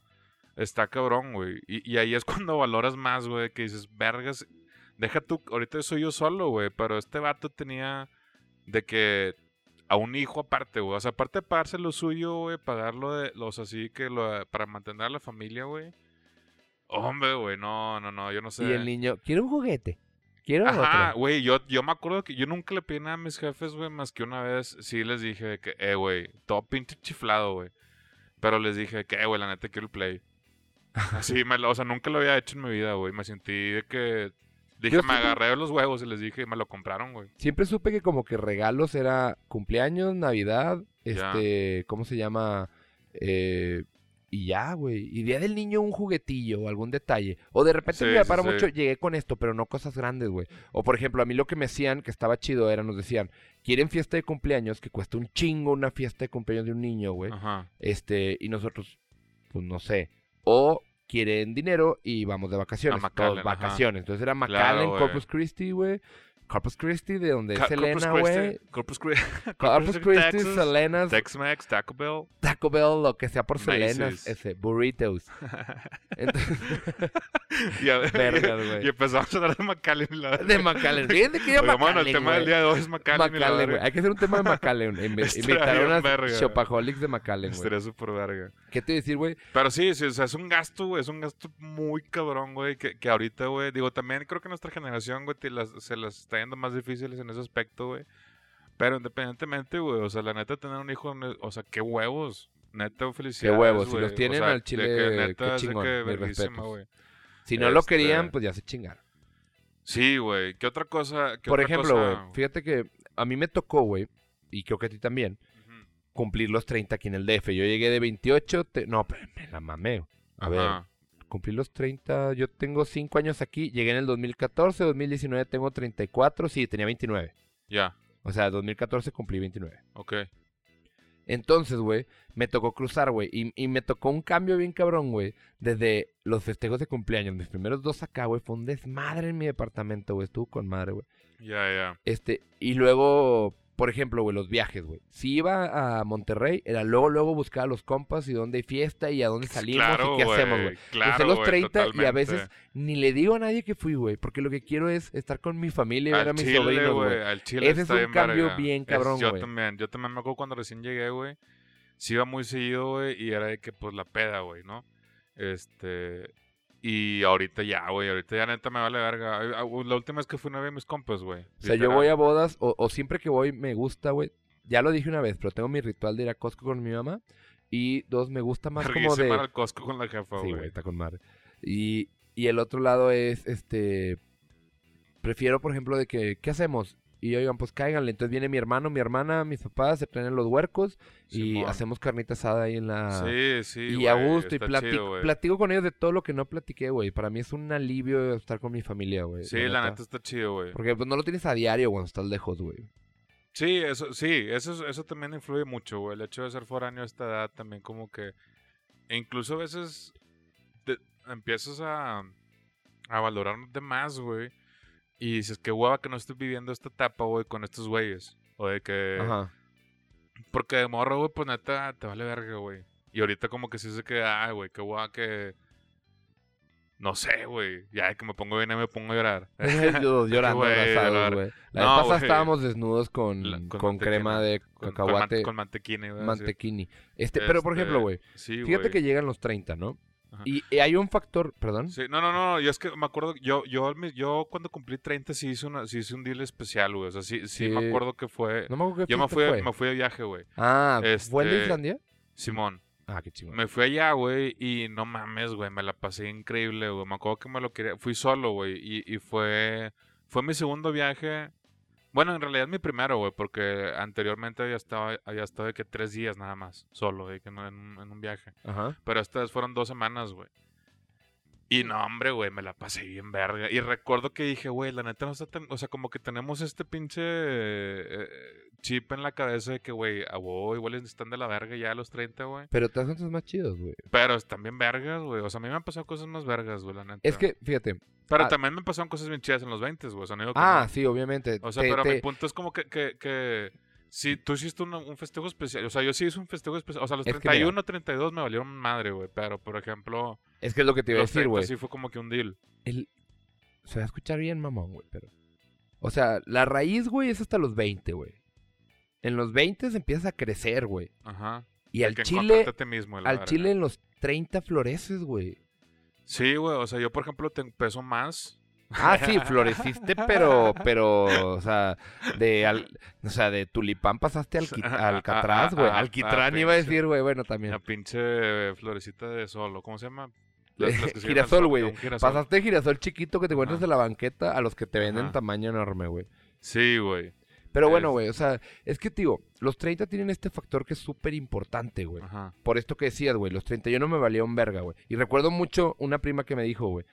S2: está cabrón, güey. Y, y ahí es cuando valoras más, güey, que dices, vergas, deja tú, ahorita soy yo solo, güey, pero este vato tenía de que a un hijo aparte, güey, o sea, aparte de pagarse lo suyo, güey, pagarlo de los así que lo, para mantener a la familia, güey. Hombre, güey, no, no, no, yo no sé.
S1: Y el niño, quiero un juguete. Quiero
S2: Ajá,
S1: otro.
S2: güey, yo, yo me acuerdo que yo nunca le pedí nada a mis jefes, güey, más que una vez sí les dije que, eh, güey, todo pinche chiflado, güey. Pero les dije que, eh, güey, la neta quiero el play. Así, me o sea, nunca lo había hecho en mi vida, güey. Me sentí de que, dije, me agarré los huevos y les dije me lo compraron, güey.
S1: Siempre supe que como que regalos era cumpleaños, Navidad,
S2: Ya.
S1: este, ¿cómo se llama? Eh, y ya, güey. Y día del niño un juguetillo o algún detalle. O de repente
S2: Sí,
S1: me
S2: sí,
S1: depara
S2: sí.
S1: mucho, llegué con esto, pero no cosas grandes, güey. O por ejemplo, a mí lo que me hacían, que estaba chido, era, nos decían, quieren fiesta de cumpleaños, que cuesta un chingo una fiesta de cumpleaños de un niño, güey.
S2: Ajá.
S1: Este, y nosotros, pues no sé. O quieren dinero y vamos de vacaciones.
S2: A McAllen,
S1: todos
S2: ajá.
S1: vacaciones. Entonces era
S2: Claro,
S1: McAllen,
S2: güey.
S1: Corpus Christi, güey. Corpus Christi, de donde
S2: Ca-
S1: es Selena,
S2: Corpus
S1: güey.
S2: Christi, Corpus, Cri-
S1: Corpus Christi,
S2: Texas,
S1: Selena's,
S2: Tex-Mex, Taco Bell.
S1: Taco Bell, lo que sea por Selena's,
S2: Macy's.
S1: ese, burritos. Entonces,
S2: y,
S1: Vergas, güey.
S2: y empezamos a hablar de McAllen. y la-
S1: de McAllen. Fíjate que yo
S2: Oiga, mano, el
S1: McAllen,
S2: tema del
S1: güey.
S2: día de hoy es McAllen. y
S1: McAllen, güey. Hay que hacer un tema de McAllen. Invitar a unas shopaholics de McAllen, güey.
S2: Estaría súper verga.
S1: ¿Qué te iba a decir, güey?
S2: Pero sí, sí, o sea, es un gasto, güey, es un gasto muy cabrón, güey, que, que ahorita, güey, digo, también creo que nuestra generación, güey, se las está yendo más difíciles en ese aspecto, güey. Pero independientemente, güey, o sea, la neta, tener un hijo, o sea, qué huevos, neta, felicidades,
S1: huevos, si
S2: güey.
S1: los
S2: O
S1: tienen
S2: sea,
S1: al
S2: de
S1: chile,
S2: que
S1: qué
S2: neta, de
S1: chingón,
S2: que
S1: respetos.
S2: güey.
S1: Si no lo
S2: Este-
S1: querían, pues ya se chingaron.
S2: Sí, güey, ¿qué otra cosa? qué
S1: Por
S2: otra
S1: ejemplo, güey,
S2: cosa?
S1: fíjate que a mí me tocó, güey, y creo que a ti también,
S2: Ujú.
S1: cumplir los 30 aquí en el DF. Yo llegué de 28, te- no, pero me la mamé. A ver,
S2: Ajá.
S1: Cumplí los 30, yo tengo 5 años aquí, llegué en el 2014, 2019 tengo 34, sí, tenía 29.
S2: Ya,
S1: O sea, 2014 cumplí 29.
S2: ok.
S1: Entonces, güey, me tocó cruzar, güey. Y, y me tocó un cambio bien cabrón, güey. Desde los festejos de cumpleaños. Mis primeros dos acá, güey. Fue un desmadre en mi departamento, güey. Estuvo con madre, güey.
S2: Ya, ya.
S1: Este, y luego, por ejemplo, güey, los viajes, güey. Si iba a Monterrey, era luego, luego buscar a los compas y dónde hay fiesta y a dónde salimos
S2: Claro,
S1: y qué hacemos, güey.
S2: Claro,
S1: los
S2: güey,
S1: 30 y a veces ni le digo a nadie que fui, güey. Porque lo que quiero es estar con mi familia y ver a mis
S2: chile,
S1: sobrinos, güey.
S2: Al chile
S1: Ese es un cambio
S2: verga.
S1: bien cabrón,
S2: Yo
S1: güey.
S2: también, yo también me acuerdo cuando recién llegué, güey. Sí iba muy seguido, güey, y era de que, pues, la peda, güey, ¿no? Este... Y ahorita ya, güey, ahorita ya neta me vale verga. Ay, ah, La última vez que fui no había mis compas, güey.
S1: O sea, yo voy a bodas, o, o siempre que voy me gusta, güey. Ya lo dije una vez, pero tengo mi ritual de ir a Costco con mi mamá. Y dos, me gusta más como de...
S2: al Costco con la jefa,
S1: Sí,
S2: güey.
S1: güey, está con madre. Y, y el otro lado es, este... Prefiero, por ejemplo, de que, ¿qué hacemos? Y oigan, pues cáiganle. Entonces viene mi hermano, mi hermana, mis papás, se prenden los huercos y hacemos carnita asada ahí en la...
S2: Sí, sí,
S1: y a gusto, y platico,
S2: chido,
S1: platico con ellos de todo lo que no platiqué, güey. Para mí es un alivio estar con mi familia, güey.
S2: Sí, la neta está chido, güey.
S1: Porque pues no lo tienes a diario cuando estás lejos, güey.
S2: Sí, eso, sí, eso, eso también influye mucho, güey. El hecho de ser foráneo a esta edad también como que... e incluso a veces te- empiezas a, a valorar de más, güey. Y dices, qué hueva que no estoy viviendo esta etapa, güey, con estos güeyes. O de que...
S1: Ajá.
S2: Porque de morro, güey, pues neta, te vale verga, güey. Y ahorita como que sí se que, ay, güey, qué hueva que... No sé, güey. Ya que me pongo bien y me pongo a llorar.
S1: Yo llorando
S2: Güey, la- No,
S1: vez pasada estábamos desnudos con,
S2: La- con
S1: con, crema de
S2: Con- con
S1: cacahuate,
S2: man- Con, mantequilla, güey.
S1: mantequini. Este, pero por ejemplo,
S2: Este,
S1: güey,
S2: Sí,
S1: fíjate que llegan los 30, ¿no? Y, y hay un factor, perdón.
S2: Sí, no, no, no, yo es que me acuerdo, yo, yo, yo cuando cumplí 30 sí hice, una, sí hice un deal especial, güey, o sea, sí, sí,
S1: Sí.
S2: me acuerdo que fue,
S1: No me acuerdo qué
S2: yo me fui,
S1: fue.
S2: me fui de viaje, güey,
S1: Ah, ¿fue el de
S2: Este,
S1: Islandia?
S2: Simón,
S1: Ah, qué chingón.
S2: me fui allá, güey, y no mames, güey, me la pasé increíble, güey, me acuerdo que me lo quería, fui solo, güey, y, y fue, fue mi segundo viaje, bueno, en realidad mi primero, güey, porque anteriormente había estado, había estado de que tres días nada más, solo, de que no en, un- en un viaje.
S1: Ajá.
S2: Pero estas fueron dos semanas, güey. Y no, hombre, güey, me la pasé bien verga. Y recuerdo que dije, güey, la neta no está tan... O sea, como que tenemos este pinche eh, chip en la cabeza de que, güey, a vos igual están de la verga ya a los 30, güey.
S1: Pero te hacen más chidos, güey.
S2: Pero están bien vergas, güey. O sea, a mí me han pasado cosas más vergas, güey, la neta.
S1: Es que, fíjate.
S2: Pero
S1: ah-
S2: también me pasaron cosas bien chidas en los 20, güey. O sea, no digo que
S1: Ah,
S2: no.
S1: sí, obviamente.
S2: O sea,
S1: Te-
S2: pero
S1: te-
S2: mi punto es como que, que, que si tú hiciste un, un festejo especial, o sea, yo sí hice un festejo especial, o sea, los
S1: Es que mira.
S2: 31, 32 me valieron madre, güey, pero por ejemplo,
S1: Es que es lo que te iba a decir,
S2: 30
S1: güey.
S2: sí fue como que un deal.
S1: El... Se va a escuchar bien, mamón, güey, pero... O sea, la raíz, güey, es hasta los 20, güey. En los 20 empiezas a crecer, güey.
S2: Ajá.
S1: Y al chile,
S2: mismo,
S1: al
S2: verga.
S1: chile en los 30 floreces, güey.
S2: Sí, güey, o sea, yo por ejemplo te peso más.
S1: Ah, sí, floreciste, pero, pero, o sea, de, al, o sea, de tulipán pasaste al,
S2: Ah,
S1: alcatraz,
S2: ah,
S1: güey.
S2: ah,
S1: Alquitrán
S2: ah,
S1: iba a decir, güey, bueno, también.
S2: La pinche florecita de sol, ¿o ¿cómo se llama?
S1: Girasol,
S2: sol,
S1: güey. Pasaste de girasol chiquito que te encuentras en la banqueta a los que te venden tamaño enorme, güey.
S2: Sí, güey.
S1: Pero bueno, güey, o sea, es que, tío, los 30 tienen este factor que es súper importante, güey. Por esto que decías, güey, los 31 me valía un verga, güey. Y recuerdo mucho una prima que me dijo, güey,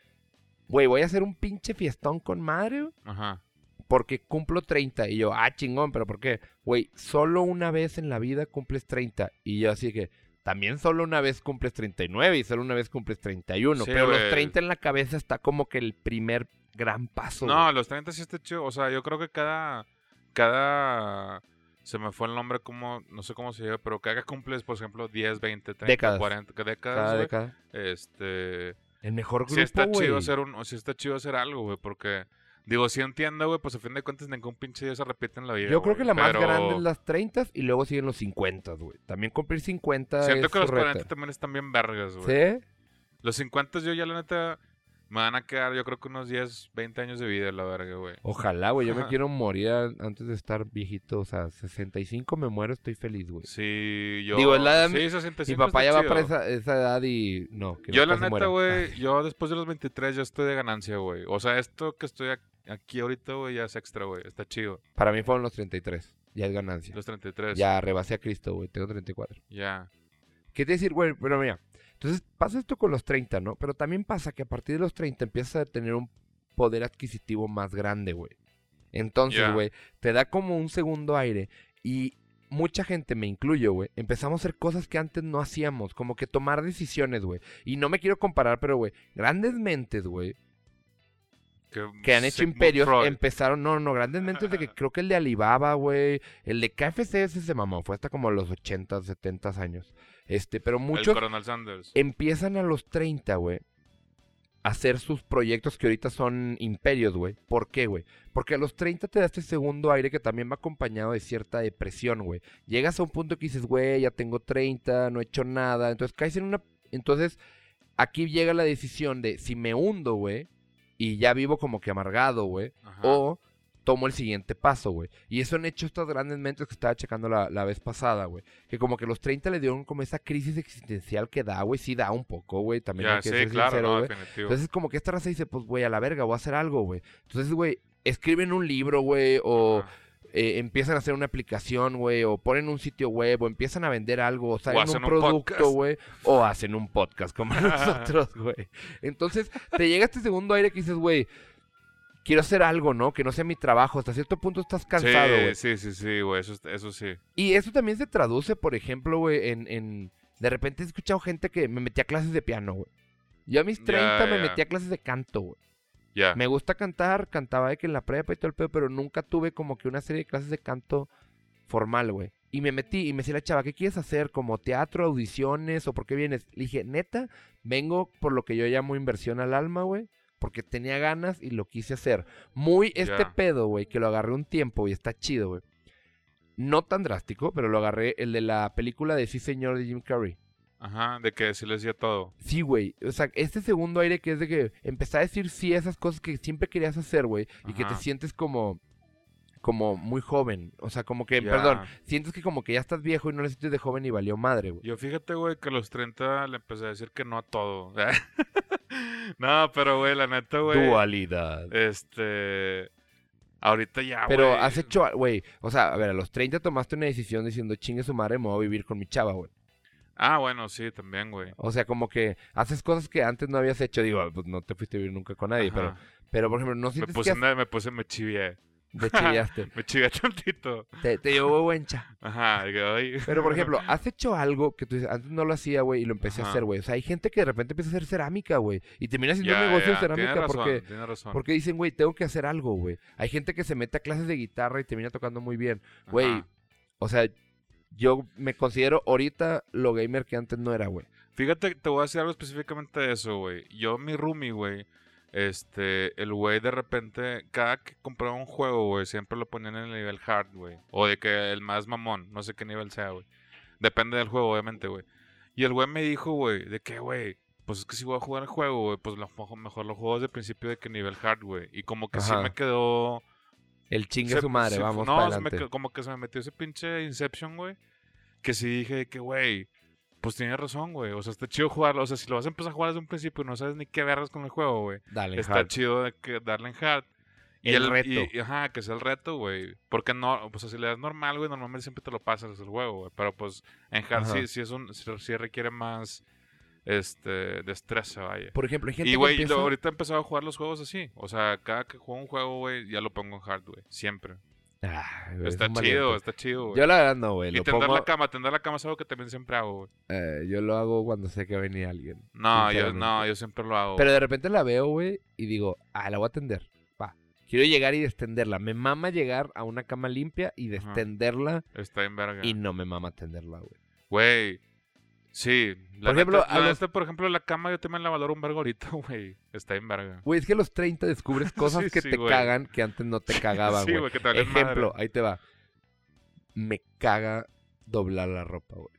S1: güey, voy a hacer un pinche fiestón con madre, güey,
S2: Ajá.
S1: porque cumplo 30. Y yo, ah, chingón, pero ¿por qué? Güey, solo una vez en la vida cumples 30. Y yo así que, también solo una vez cumples 39 y solo una vez cumples 31.
S2: Sí,
S1: pero los
S2: güey.
S1: 30 en la cabeza está como que el primer gran paso.
S2: No,
S1: güey.
S2: los 30 sí está chido. O sea, yo creo que cada. Cada. Se me fue el nombre, como. No sé cómo se llama, pero cada que cumples, por ejemplo, 10, 20, 30,
S1: Décadas.
S2: 40 décadas.
S1: Cada
S2: güey,
S1: década.
S2: Este.
S1: El mejor grupo,
S2: Sí está
S1: güey.
S2: chido hacer un. Sí está chido hacer algo, güey, porque. Digo, sí entiendo, güey, pues a fin de cuentas ningún pinche día se repite en la vida.
S1: Yo creo que la más
S2: pero
S1: grande es las 30 y luego siguen los 50, güey. También cumplir 50
S2: Siento
S1: es
S2: que los
S1: su reto.
S2: 40 también están bien vergas, güey.
S1: ¿Sí?
S2: Los 50 yo ya la neta me van a quedar yo creo que unos 10, 20 años de vida la verga, güey.
S1: Ojalá, güey. Yo me quiero morir antes de estar viejito. O sea, 65 me muero, estoy feliz, güey.
S2: Sí, yo...
S1: Digo, es la edad-
S2: sí, 65
S1: Mi papá ya va para esa, esa edad y no. Que
S2: Yo la neta, güey, yo después de los 23 ya estoy de ganancia, güey. O sea, esto que estoy aquí ahorita, güey, ya es extra, güey. Está chido.
S1: Para mí fueron los 33. Ya es ganancia.
S2: Los 33.
S1: Ya rebasé a Cristo, güey. Tengo 34.
S2: Ya.
S1: ¿Qué te decir, güey? Pero mira. Entonces pasa esto con los 30, ¿no? Pero también pasa que a partir de los 30 empiezas a tener un poder adquisitivo más grande, güey. Entonces, güey, te da como un segundo aire y mucha gente, me incluyo, güey, empezamos a hacer cosas que antes no hacíamos, como que tomar decisiones, güey. Y no me quiero comparar, pero, güey, grandes mentes, güey, que han hecho imperios,
S2: Freud.
S1: empezaron, no, no, grandes mentes de que creo que el de Alibaba, güey, el de KFC ese se mamó, fue hasta como los 80, 70 años. Este, pero
S2: El
S1: muchos
S2: Coronel Sanders.
S1: empiezan a los 30, güey, a hacer sus proyectos que ahorita son imperios, güey. ¿Por qué, güey? Porque a los 30 te da este segundo aire que también va acompañado de cierta depresión, güey. Llegas a un punto que dices, güey, ya tengo 30, no he hecho nada. Entonces caes en una... Entonces, aquí llega la decisión de si me hundo, güey, y ya vivo como que amargado, güey, o tomo el siguiente paso, güey. Y eso han hecho estas grandes mentes que estaba checando la, la vez pasada, güey. Que como que los 30 le dieron como esa crisis existencial que da, güey. Sí da un poco, güey. También hay que
S2: sí,
S1: ser
S2: claro,
S1: sincero,
S2: no, definitivo.
S1: Entonces como que esta raza dice, pues, güey, a la verga, voy a hacer algo, güey. Entonces, güey, escriben un libro, güey, o eh, empiezan a hacer una aplicación, güey, o ponen un sitio web, o empiezan a vender algo, o
S2: hacen
S1: un producto, güey, o hacen un podcast como nosotros, güey. Entonces, te llega este segundo aire que dices, güey, quiero hacer algo, ¿no? Que no sea mi trabajo. Hasta cierto punto estás cansado, güey.
S2: Sí, sí, sí, sí, güey, eso, eso sí.
S1: Y eso también se traduce, por ejemplo, güey, en, en... De repente he escuchado gente que me metí a clases de piano, güey. Yo a mis
S2: Ya,
S1: 30 me
S2: ya.
S1: metí a clases de canto, güey.
S2: Ya.
S1: Me gusta cantar, cantaba de que en la prepa y todo el pedo, pero nunca tuve como que una serie de clases de canto formal, güey. Y me metí y me decía la chava, ¿qué quieres hacer? ¿Como teatro, audiciones o por qué vienes? Le dije, neta, vengo por lo que yo llamo inversión al alma, güey. Porque tenía ganas y lo quise hacer. Muy este pedo, güey, que lo agarré un tiempo y está chido, güey. No tan drástico, pero lo agarré el de la película de Sí Señor de Jim Carrey.
S2: Ajá, de que sí le decía todo.
S1: Sí, güey. O sea, este segundo aire que es de que empezar a decir sí a esas cosas que siempre querías hacer, güey. Y que te sientes como, como muy joven. O sea, como que, perdón, sientes que como que ya estás viejo y no le sientes de joven y valió madre, güey.
S2: Yo fíjate, güey, que a los 30 le empecé a decir que no a todo. no, pero, güey, la neta, güey.
S1: Dualidad.
S2: Este. Ahorita ya,
S1: Pero has hecho, güey, o sea, a ver, a los 30 tomaste una decisión diciendo, chingue su madre, me voy a vivir con mi chava, güey.
S2: Ah, bueno, sí, también, güey.
S1: O sea, como que haces cosas que antes no habías hecho. Digo, pues no te fuiste a vivir nunca con nadie, pero,
S2: Ajá.
S1: pero por ejemplo, no
S2: Me
S1: sientes
S2: puse,
S1: que
S2: me, me puse, me chivié.
S1: Has- te chillaste.
S2: Me chivié tantito.
S1: te, te llevó buencha.
S2: Ajá.
S1: Pero, por ejemplo, has hecho algo que tú dices, antes no lo hacía, güey, y lo empecé a hacer, güey. O sea, hay gente que de repente empieza a hacer cerámica, güey. Y termina haciendo
S2: Ya,
S1: un negocio
S2: ya,
S1: de cerámica
S2: razón,
S1: porque,
S2: razón.
S1: porque dicen, güey, tengo que hacer algo, güey. Hay gente que se mete a clases de guitarra y termina tocando muy bien. Güey, o sea, yo me considero ahorita lo gamer que antes no era, güey.
S2: Fíjate, te voy a decir algo específicamente de eso, güey. Yo, mi roomie, güey, este, el güey de repente, cada que compraba un juego, güey, siempre lo ponían en el nivel hard, güey. O de que el más mamón, no sé qué nivel sea, güey. Depende del juego, obviamente, güey. Y el güey me dijo, güey, de que, güey, pues es que si voy a jugar el juego, güey, pues lo, mejor lo juego desde el principio de que nivel hard, güey. Y como que sí me quedó...
S1: El chingue
S2: se-
S1: su madre,
S2: se-
S1: vamos
S2: no,
S1: para
S2: me como que se me metió ese pinche Inception, güey. Que sí dije que, güey, pues tienes razón, güey. O sea, está chido jugarlo. O sea, si lo vas a empezar a jugar desde un principio y no sabes ni qué vergas con el juego, güey.
S1: Dale,
S2: Está
S1: hard.
S2: chido de que darle en hard. Y
S1: El reto.
S2: y- ajá, que es el reto, güey. Porque no, pues si le das normal, güey, normalmente siempre te lo pasas el juego, güey. Pero pues en hard sí, sí, es un, sí, sí requiere más, este, destreza, vaya.
S1: Por ejemplo, hay gente
S2: Y,
S1: que
S2: güey,
S1: empieza...
S2: lo- ahorita he empezado a jugar los juegos así. O sea, cada que juego un juego, güey, ya lo pongo en hard, güey. Siempre.
S1: Ah, güey,
S2: Está chido, está chido, güey.
S1: Yo la verdad no, güey.
S2: Y tender
S1: pongo,
S2: la cama, tender la cama es algo que también siempre hago, güey.
S1: eh, yo lo hago cuando sé que va a venir alguien.
S2: No, yo, no, yo siempre lo hago.
S1: Pero de repente la veo, güey, y digo, ah, la voy a tender. Va. Quiero llegar y extenderla. Me mama llegar a una cama limpia y
S2: Ajá.
S1: extenderla
S2: Está en verga.
S1: y no me mama tenderla, güey.
S2: Güey. Sí. La
S1: Por ejemplo,
S2: neta-
S1: a
S2: la
S1: los-
S2: neta, por ejemplo, la cama yo también la valoro un vergo ahorita, güey. Está en verga.
S1: Güey, es que a los 30 descubres cosas
S2: Sí,
S1: que
S2: sí,
S1: te
S2: güey.
S1: cagan que antes no te cagaban,
S2: sí,
S1: güey.
S2: que te
S1: Ejemplo,
S2: madre.
S1: ahí te va. Me caga doblar la ropa, güey.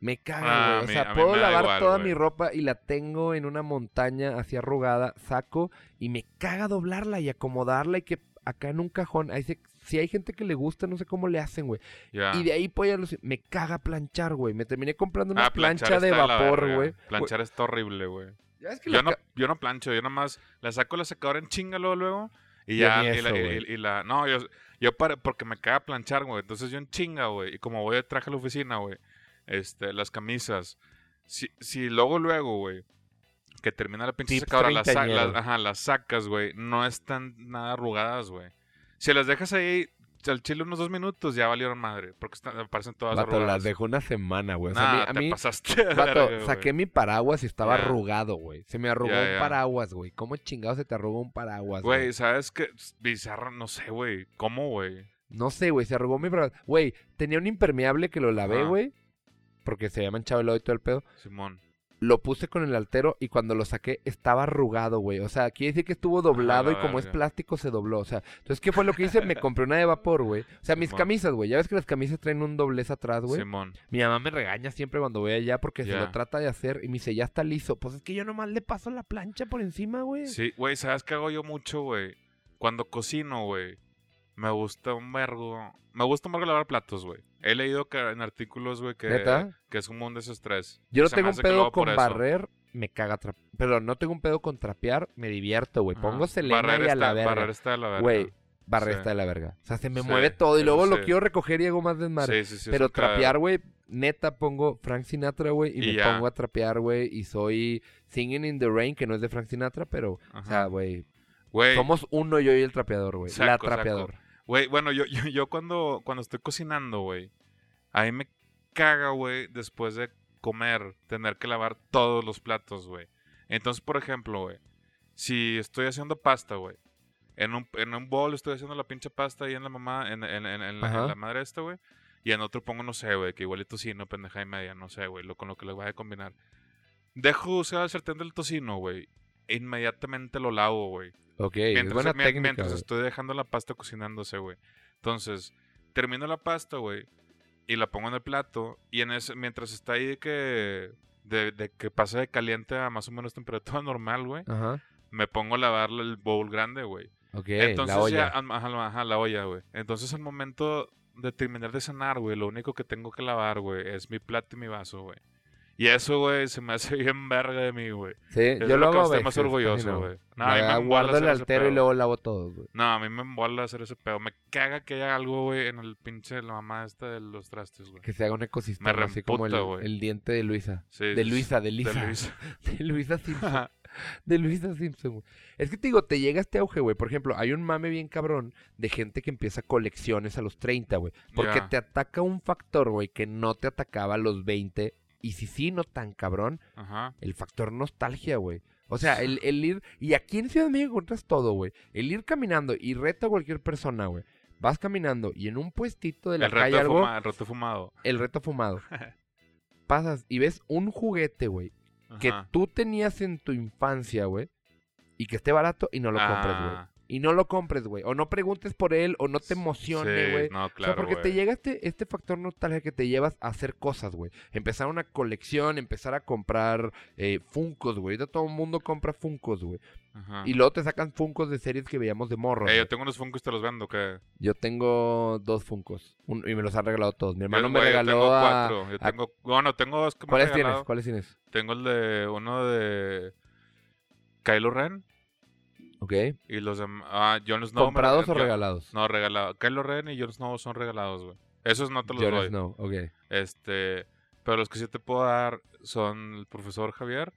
S1: Me caga,
S2: Ah,
S1: güey. O sea,
S2: mí
S1: puedo lavar
S2: igual,
S1: toda
S2: güey.
S1: mi ropa y la tengo en una montaña así arrugada, saco y me caga doblarla y acomodarla y que acá en un cajón. Ahí se- si hay gente que le gusta, no sé cómo le hacen, güey. Y de ahí, pues, ya me caga planchar, güey. Me terminé comprando una
S2: Ah,
S1: plancha de
S2: la
S1: vapor, güey.
S2: Planchar está horrible, güey.
S1: Que
S2: Yo
S1: la
S2: no, yo no plancho, yo nomás la saco la secadora en chinga luego, y ya, y,
S1: eso,
S2: la, y- la- no, yo, yo para, porque me caga planchar, güey, entonces yo en chinga, güey, y como voy de traje a la oficina, güey, este, las camisas, si, si luego, luego, güey, que termina la pinche secadora, sa- ajá, las sacas, güey, no están nada arrugadas, güey. Si las dejas ahí al chile unos dos minutos, ya valieron madre, porque están, aparecen todas
S1: Vato,
S2: arrugadas.
S1: las dejó una semana, güey. O sea,
S2: Nah,
S1: a mí,
S2: te pasaste
S1: vato, saqué mi paraguas y estaba
S2: Ya.
S1: arrugado, güey. Se me arrugó un paraguas, güey. ¿Cómo chingado se te arrugó un paraguas,
S2: Güey,
S1: güey?
S2: ¿sabes qué? Bizarro, no sé, güey. ¿Cómo, güey?
S1: No sé, güey, se arrugó mi paraguas. Güey, tenía un impermeable que lo lavé, güey. Porque se llama manchado el y todo el pedo.
S2: Simón.
S1: Lo puse con el altero y cuando lo saqué estaba arrugado, güey. O sea, quiere decir que estuvo doblado
S2: la
S1: y como es plástico se dobló. O sea, entonces, ¿qué fue lo que hice? Me compré una de vapor, güey. O sea, mis camisas, güey. Ya ves que las camisas traen un doblez atrás, güey.
S2: Simón.
S1: Mi mamá me regaña siempre cuando voy allá porque se lo trata de hacer y me dice, ya está liso. Pues es que yo nomás le paso la plancha por encima, güey.
S2: Sí, güey, ¿sabes qué hago yo mucho, güey? Cuando cocino, güey, me gusta un vergo. Me gusta un vergo lavar platos, güey. He leído que en artículos, güey, que,
S1: ¿Neta?
S2: que es un mundo desestrés.
S1: Yo no
S2: Se
S1: tengo un pedo con barrer, me caga. Perdón, no tengo un pedo con trapear, me divierto, güey. Pongo selena
S2: Barrer
S1: y a la verga.
S2: Barrer está de la verga.
S1: Güey, barrer
S2: Sí.
S1: está de la verga. O sea, se me
S2: Sí,
S1: mueve todo y luego lo quiero recoger y hago más desmadre.
S2: Sí, sí, sí. es
S1: Pero trapear, güey, neta pongo Frank Sinatra, güey, y,
S2: Y
S1: me
S2: ya.
S1: pongo a trapear, güey, y soy Singing in the Rain, que no es de Frank Sinatra, pero, o sea, güey, somos uno yo y el trapeador, güey. La
S2: saco. Güey, bueno, yo, yo, yo cuando, cuando estoy cocinando, güey, a mí me caga, güey, después de comer, tener que lavar todos los platos, güey. Entonces, por ejemplo, güey, si estoy haciendo pasta, güey, en un, en un bol estoy haciendo la pinche pasta ahí en la mamá, en, en- en- en la, madre esta, güey, y en otro pongo, no sé, güey, que igual y tocino, pendeja y media, no sé, güey, lo, con lo que le voy a combinar. Dejo usar el sartén del tocino, güey, inmediatamente lo lavo, güey.
S1: Ok, es
S2: Mientras,
S1: buena técnica,
S2: mientras estoy dejando la pasta cocinándose, güey. Entonces, termino la pasta, güey, y la pongo en el plato. Y en ese, mientras está ahí de que, de, de que pase de caliente a más o menos temperatura normal, güey, me pongo a lavar el bowl grande, güey.
S1: ok,
S2: Entonces
S1: la olla.
S2: ya, ajá, ajá, la olla, güey. Entonces al momento de terminar de cenar, güey, lo único que tengo que lavar, güey, es mi plato y mi vaso, güey. Y eso, güey, se me hace bien verga de mí, güey.
S1: Sí,
S2: Es
S1: yo
S2: de
S1: lo
S2: que
S1: hago
S2: estoy más orgulloso, güey. No, a mí me
S1: guardo el altero y luego lavo todo, güey.
S2: No, a mí me embola hacer ese pedo. Me caga que haya algo, güey, en el pinche la mamá esta de los trastes, güey.
S1: Que se haga un ecosistema,
S2: Me
S1: así como el, el diente de Luisa.
S2: Sí,
S1: De Luisa, de
S2: de
S1: Lisa.
S2: Luisa.
S1: De Luisa Simpson. De Luisa Simpson, güey. Es que te digo, te llega este auge, güey. Por ejemplo, hay un mame bien cabrón de gente que empieza colecciones a los 30, güey. Porque te ataca un factor, güey, que no te atacaba a los 20. Y si sí, no tan cabrón,
S2: Ajá.
S1: el factor nostalgia, güey. O sea, el, el ir... Y aquí en Ciudad de México encuentras todo, güey. El ir caminando y reto a cualquier persona, güey. Vas caminando y en un puestito de la
S2: El
S1: calle
S2: reto,
S1: algo...
S2: fuma- el reto fumado.
S1: El reto fumado. Pasas y ves un juguete, güey, que tú tenías en tu infancia, güey, y que esté barato y no lo compres, güey. Y no lo compres, güey. O no preguntes por él, o no te emocione,
S2: sí,
S1: güey.
S2: No,
S1: o
S2: claro,
S1: sea, porque te llega este, este factor nostalgia que te llevas a hacer cosas, güey. Empezar una colección, empezar a comprar eh, Funcos, güey. Ahorita todo el mundo compra Funcos, güey. Y luego te sacan Funcos de series que veíamos de morro.
S2: Eh, yo tengo unos Funkos, te los vendo, que
S1: Yo tengo dos Funcos. un- y me los han regalado todos. Mi hermano
S2: yo,
S1: me
S2: güey, yo
S1: regaló
S2: tengo
S1: a...
S2: cuatro. Yo
S1: a-
S2: tengo, bueno, tengo dos que me
S1: ¿Cuáles tienes? ¿Cuáles tienes?
S2: Tengo el de uno de Kylo Ren
S1: Ok.
S2: y los de ah, Jon Snow. me
S1: ¿Comprados o
S2: regal-
S1: regalados?
S2: No, regalados. Kylo Ren y Jon Snow son regalados, güey. Esos no te los
S1: Jon
S2: doy.
S1: Snow, ok.
S2: Este, pero los que sí te puedo dar son el profesor Javier,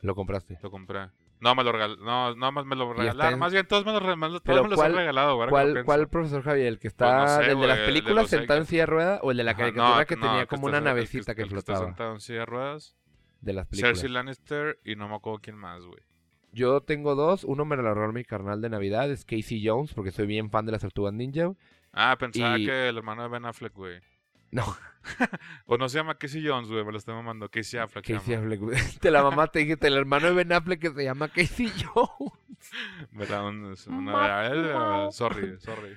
S1: Lo compraste.
S2: lo compré. No, me lo no, no, más me lo
S1: está
S2: regalaron.
S1: en-
S2: Más bien, todos me lo, me lo- todos me los
S1: ¿cuál-
S2: han regalado, güey. que
S1: ¿Cuál. ¿Cuál profesor Javier? ¿El que está
S2: Pues no sé,
S1: el de las
S2: el de
S1: películas
S2: los
S1: sentado en silla de rueda o el de la caricatura
S2: no,
S1: que
S2: no,
S1: tenía
S2: el
S1: como
S2: está-
S1: una
S2: el
S1: navecita que,
S2: el está
S1: flotaba?
S2: sentado en silla de ruedas.
S1: De las películas.
S2: Cersei Lannister y no me acuerdo quién más, güey.
S1: Yo tengo dos. Uno me lo regaló mi carnal de Navidad, es Casey Jones, porque soy bien fan de las tortugas ninja.
S2: Ah, pensaba
S1: Y-
S2: que el hermano de Ben Affleck, güey.
S1: No,
S2: O no se llama Casey Jones, güey, me lo estoy mamando. Casey Affleck. se
S1: Casey. Affleck. güey. Te la mamá te dijiste, el hermano de Ben Affleck que se llama Casey Jones.
S2: ¿Verdad? Un- es una-
S1: Mamá.
S2: sorry, sorry.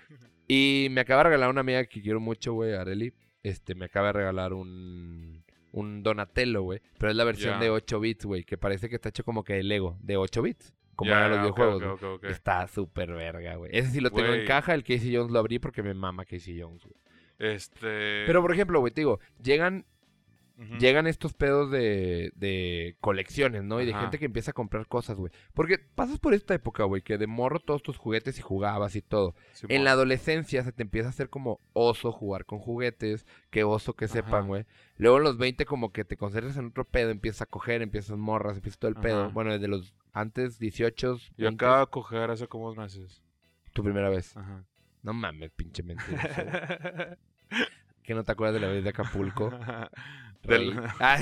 S1: Y me acaba de regalar una amiga que quiero mucho, güey, Areli. Este, me acaba de regalar un, un Donatello, güey. Pero es la versión de 8 bits, güey. Que parece que está hecho como que de Lego, de 8 bits. Como
S2: Ya,
S1: eran los videojuegos.
S2: ok,
S1: güey.
S2: ok, ok.
S1: Está súper verga, güey. Ese sí lo tengo en caja. El Casey Jones lo abrí porque me mama Casey Jones, güey.
S2: Este.
S1: Pero, por ejemplo, güey, te digo, llegan, llegan estos pedos de, de colecciones, ¿no? Y de gente que empieza a comprar cosas, güey. Porque pasas por esta época, güey, que de morro todos tus juguetes y jugabas y todo. En la adolescencia se te empieza a hacer como oso jugar con juguetes, que oso que sepan, güey. Luego en los 20 como que te concentras en otro pedo, empiezas a coger, empiezas morras, empiezas todo el pedo. Bueno, desde los antes 18,
S2: Yo
S1: 20,
S2: acabo de coger hace como dos meses.
S1: tu primera vez.
S2: Ajá.
S1: No mames, pinche mentira. que no te acuerdas de la vez de Acapulco.
S2: Del-.
S1: Ah,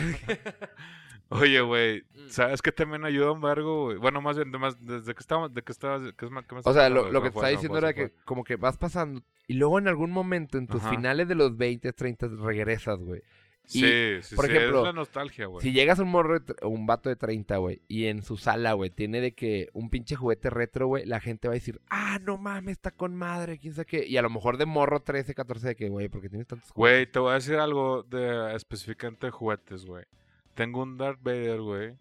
S2: Oye, güey,
S1: Mm.
S2: ¿sabes qué también ayuda un vergo, güey? Bueno, más bien, de más- desde que estábamos, de que estabas, que es que me
S1: o sea, lo, que te estaba diciendo era que
S2: fue.
S1: como que vas pasando y luego en algún momento en tus
S2: Ajá.
S1: finales de los 20, 30 regresas, güey.
S2: Sí, sí,
S1: por
S2: sí,
S1: ejemplo,
S2: es la nostalgia, güey.
S1: Si llegas a un morro, un vato de 30, güey, y en su sala, güey, tiene de que un pinche juguete retro, güey, la gente va a decir, ah, no mames, está con madre, quién sabe qué. Y a lo mejor de morro 13, 14, de que, güey, porque tienes tantos juguetes.
S2: Güey, te voy a decir algo de específicamente de juguetes, güey. Tengo un Darth Vader, güey.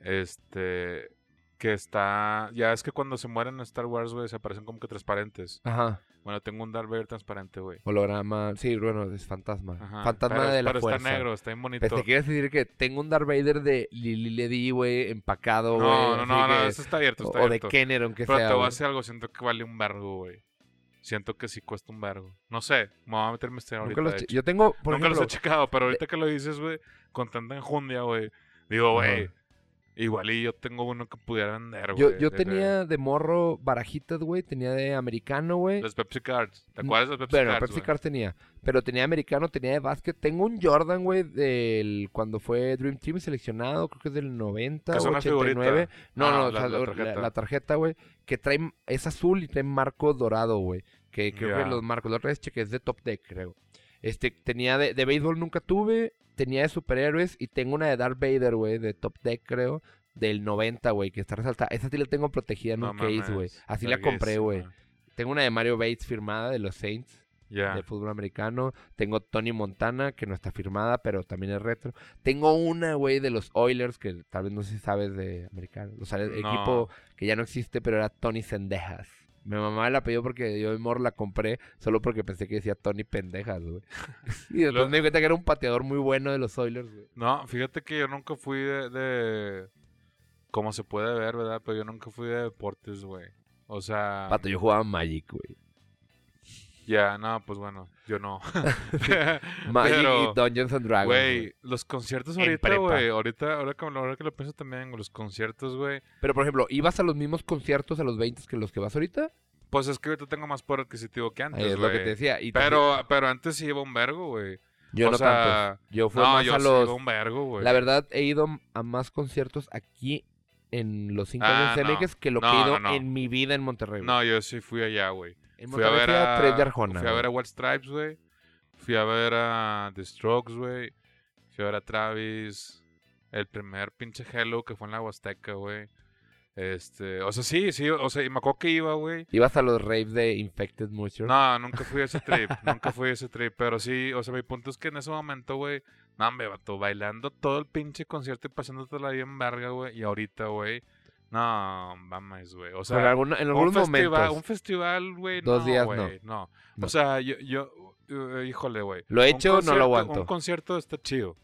S2: Este. Que está. Ya es que cuando se mueren en Star Wars, güey, se aparecen como que transparentes.
S1: Ajá,
S2: Bueno, tengo un Darth Vader transparente, güey.
S1: holograma, sí, bueno, es fantasma.
S2: Ajá.
S1: Fantasma
S2: pero,
S1: de la
S2: pero
S1: fuerza.
S2: está negro, está bien bonito.
S1: Pues te quieres decir que tengo un Darth Vader de Lily Ledy, güey, empacado, güey.
S2: No, no, no, no, eso está abierto, está
S1: o, o de
S2: abierto.
S1: Kenner, aunque
S2: Pero
S1: sea.
S2: te voy a decir algo, siento que vale un vergo, güey. Siento que sí cuesta un vergo. No sé, me voy a meter mi historia
S1: Nunca
S2: ahorita.
S1: los. Yo tengo, por
S2: Nunca
S1: ejemplo,
S2: los he checado, pero ahorita que lo dices, güey, con tanta enjundia, güey. Digo, güey. Igual y yo tengo uno que pudiera vender, güey.
S1: yo, yo tenía de morro barajitas, güey, tenía de americano, güey.
S2: Los Pepsi Cards. ¿Te
S1: Mm,
S2: acuerdas de los Pepsi
S1: Bueno,
S2: Cards?
S1: Pepsi
S2: güey?
S1: Cards tenía. Pero tenía americano, tenía de básquet. Tengo un Jordan, güey, del cuando fue Dream Team seleccionado, creo que es del 90
S2: Que es
S1: o
S2: una
S1: 89.
S2: figurita.
S1: No,
S2: Ah,
S1: no, o
S2: la-
S1: sea,
S2: la tarjeta.
S1: la tarjeta, güey, que trae, es azul y trae marco dorado, güey. Que creo
S2: Ya.
S1: que los marcos, la otra vez chequé, es de Top Deck, creo. Este, tenía de, de béisbol nunca tuve, tenía de superhéroes y tengo una de Darth Vader, güey, de Top Deck, creo, del 90, güey, que está resaltada. Esa sí la tengo protegida en
S2: No
S1: un case, güey. Así la compré, güey. Tengo una de Mario Bates firmada de los Saints de fútbol americano. Tengo Tony Montana, que no está firmada, pero también es retro. Tengo una, güey, de los Oilers, que tal vez no sé si sabes de americano. O sea, el
S2: No.
S1: equipo que ya no existe, pero era Tony Sendejas. Mi mamá la pidió porque yo de morro la compré solo porque pensé que decía Tony Pendejas, güey. y después
S2: Lo-
S1: me di cuenta que era un pateador muy bueno de los Oilers, güey.
S2: No, fíjate que yo nunca fui de, de- Como se puede ver, ¿verdad? Pero yo nunca fui de deportes, güey. O sea...
S1: Pato, yo jugaba Magic, güey.
S2: Ya, no, pues bueno, yo no.
S1: Magic
S2: Pero,
S1: y Dungeons and Dragons.
S2: Güey, los conciertos ahorita, güey. Ahorita, ahora que, ahora que lo pienso también, los conciertos, güey.
S1: Pero, por ejemplo, ¿ibas a los mismos conciertos a los 20 que los que vas ahorita?
S2: Pues es que ahorita tengo más poder adquisitivo que antes,
S1: Ahí es lo que te decía. Y
S2: Pero, pero antes sí iba un vergo, güey.
S1: yo
S2: o
S1: no
S2: sea,
S1: tanto. Yo fui
S2: No,
S1: más
S2: yo
S1: a
S2: sí
S1: los...
S2: un vergo, güey.
S1: La verdad, he ido a más conciertos aquí en los cinco
S2: Ah,
S1: años
S2: no.
S1: Que lo que he ido
S2: no, no.
S1: en mi vida en Monterrey.
S2: No, yo sí fui allá, güey.
S1: En
S2: Fui a ver
S1: a
S2: a...
S1: Tres de Arjona.
S2: Fui a ver a. White Stripes, güey. Fui a ver a The Strokes, güey. Fui a ver a Travis. El primer pinche Hello que fue en la Huasteca, güey. Este... O sea, sí, sí. O sea, y me acuerdo que iba, güey.
S1: Ibas a los raves de Infected Mushroom.
S2: No, nunca fui a ese trip, nunca fui a ese trip, pero sí, o sea, mi punto es que en ese momento, güey, no, hombre, vato, bailando todo el pinche concierto y pasándotela bien verga, güey, y ahorita, güey, no, mames, güey, o sea,
S1: alguna- en
S2: un
S1: algunos
S2: festival, un festival, güey,
S1: Dos
S2: no,
S1: días,
S2: güey, no.
S1: No.
S2: o sea, yo, yo, eh, híjole, güey.
S1: Lo he
S2: un
S1: hecho, no lo aguanto.
S2: Un concierto está chido,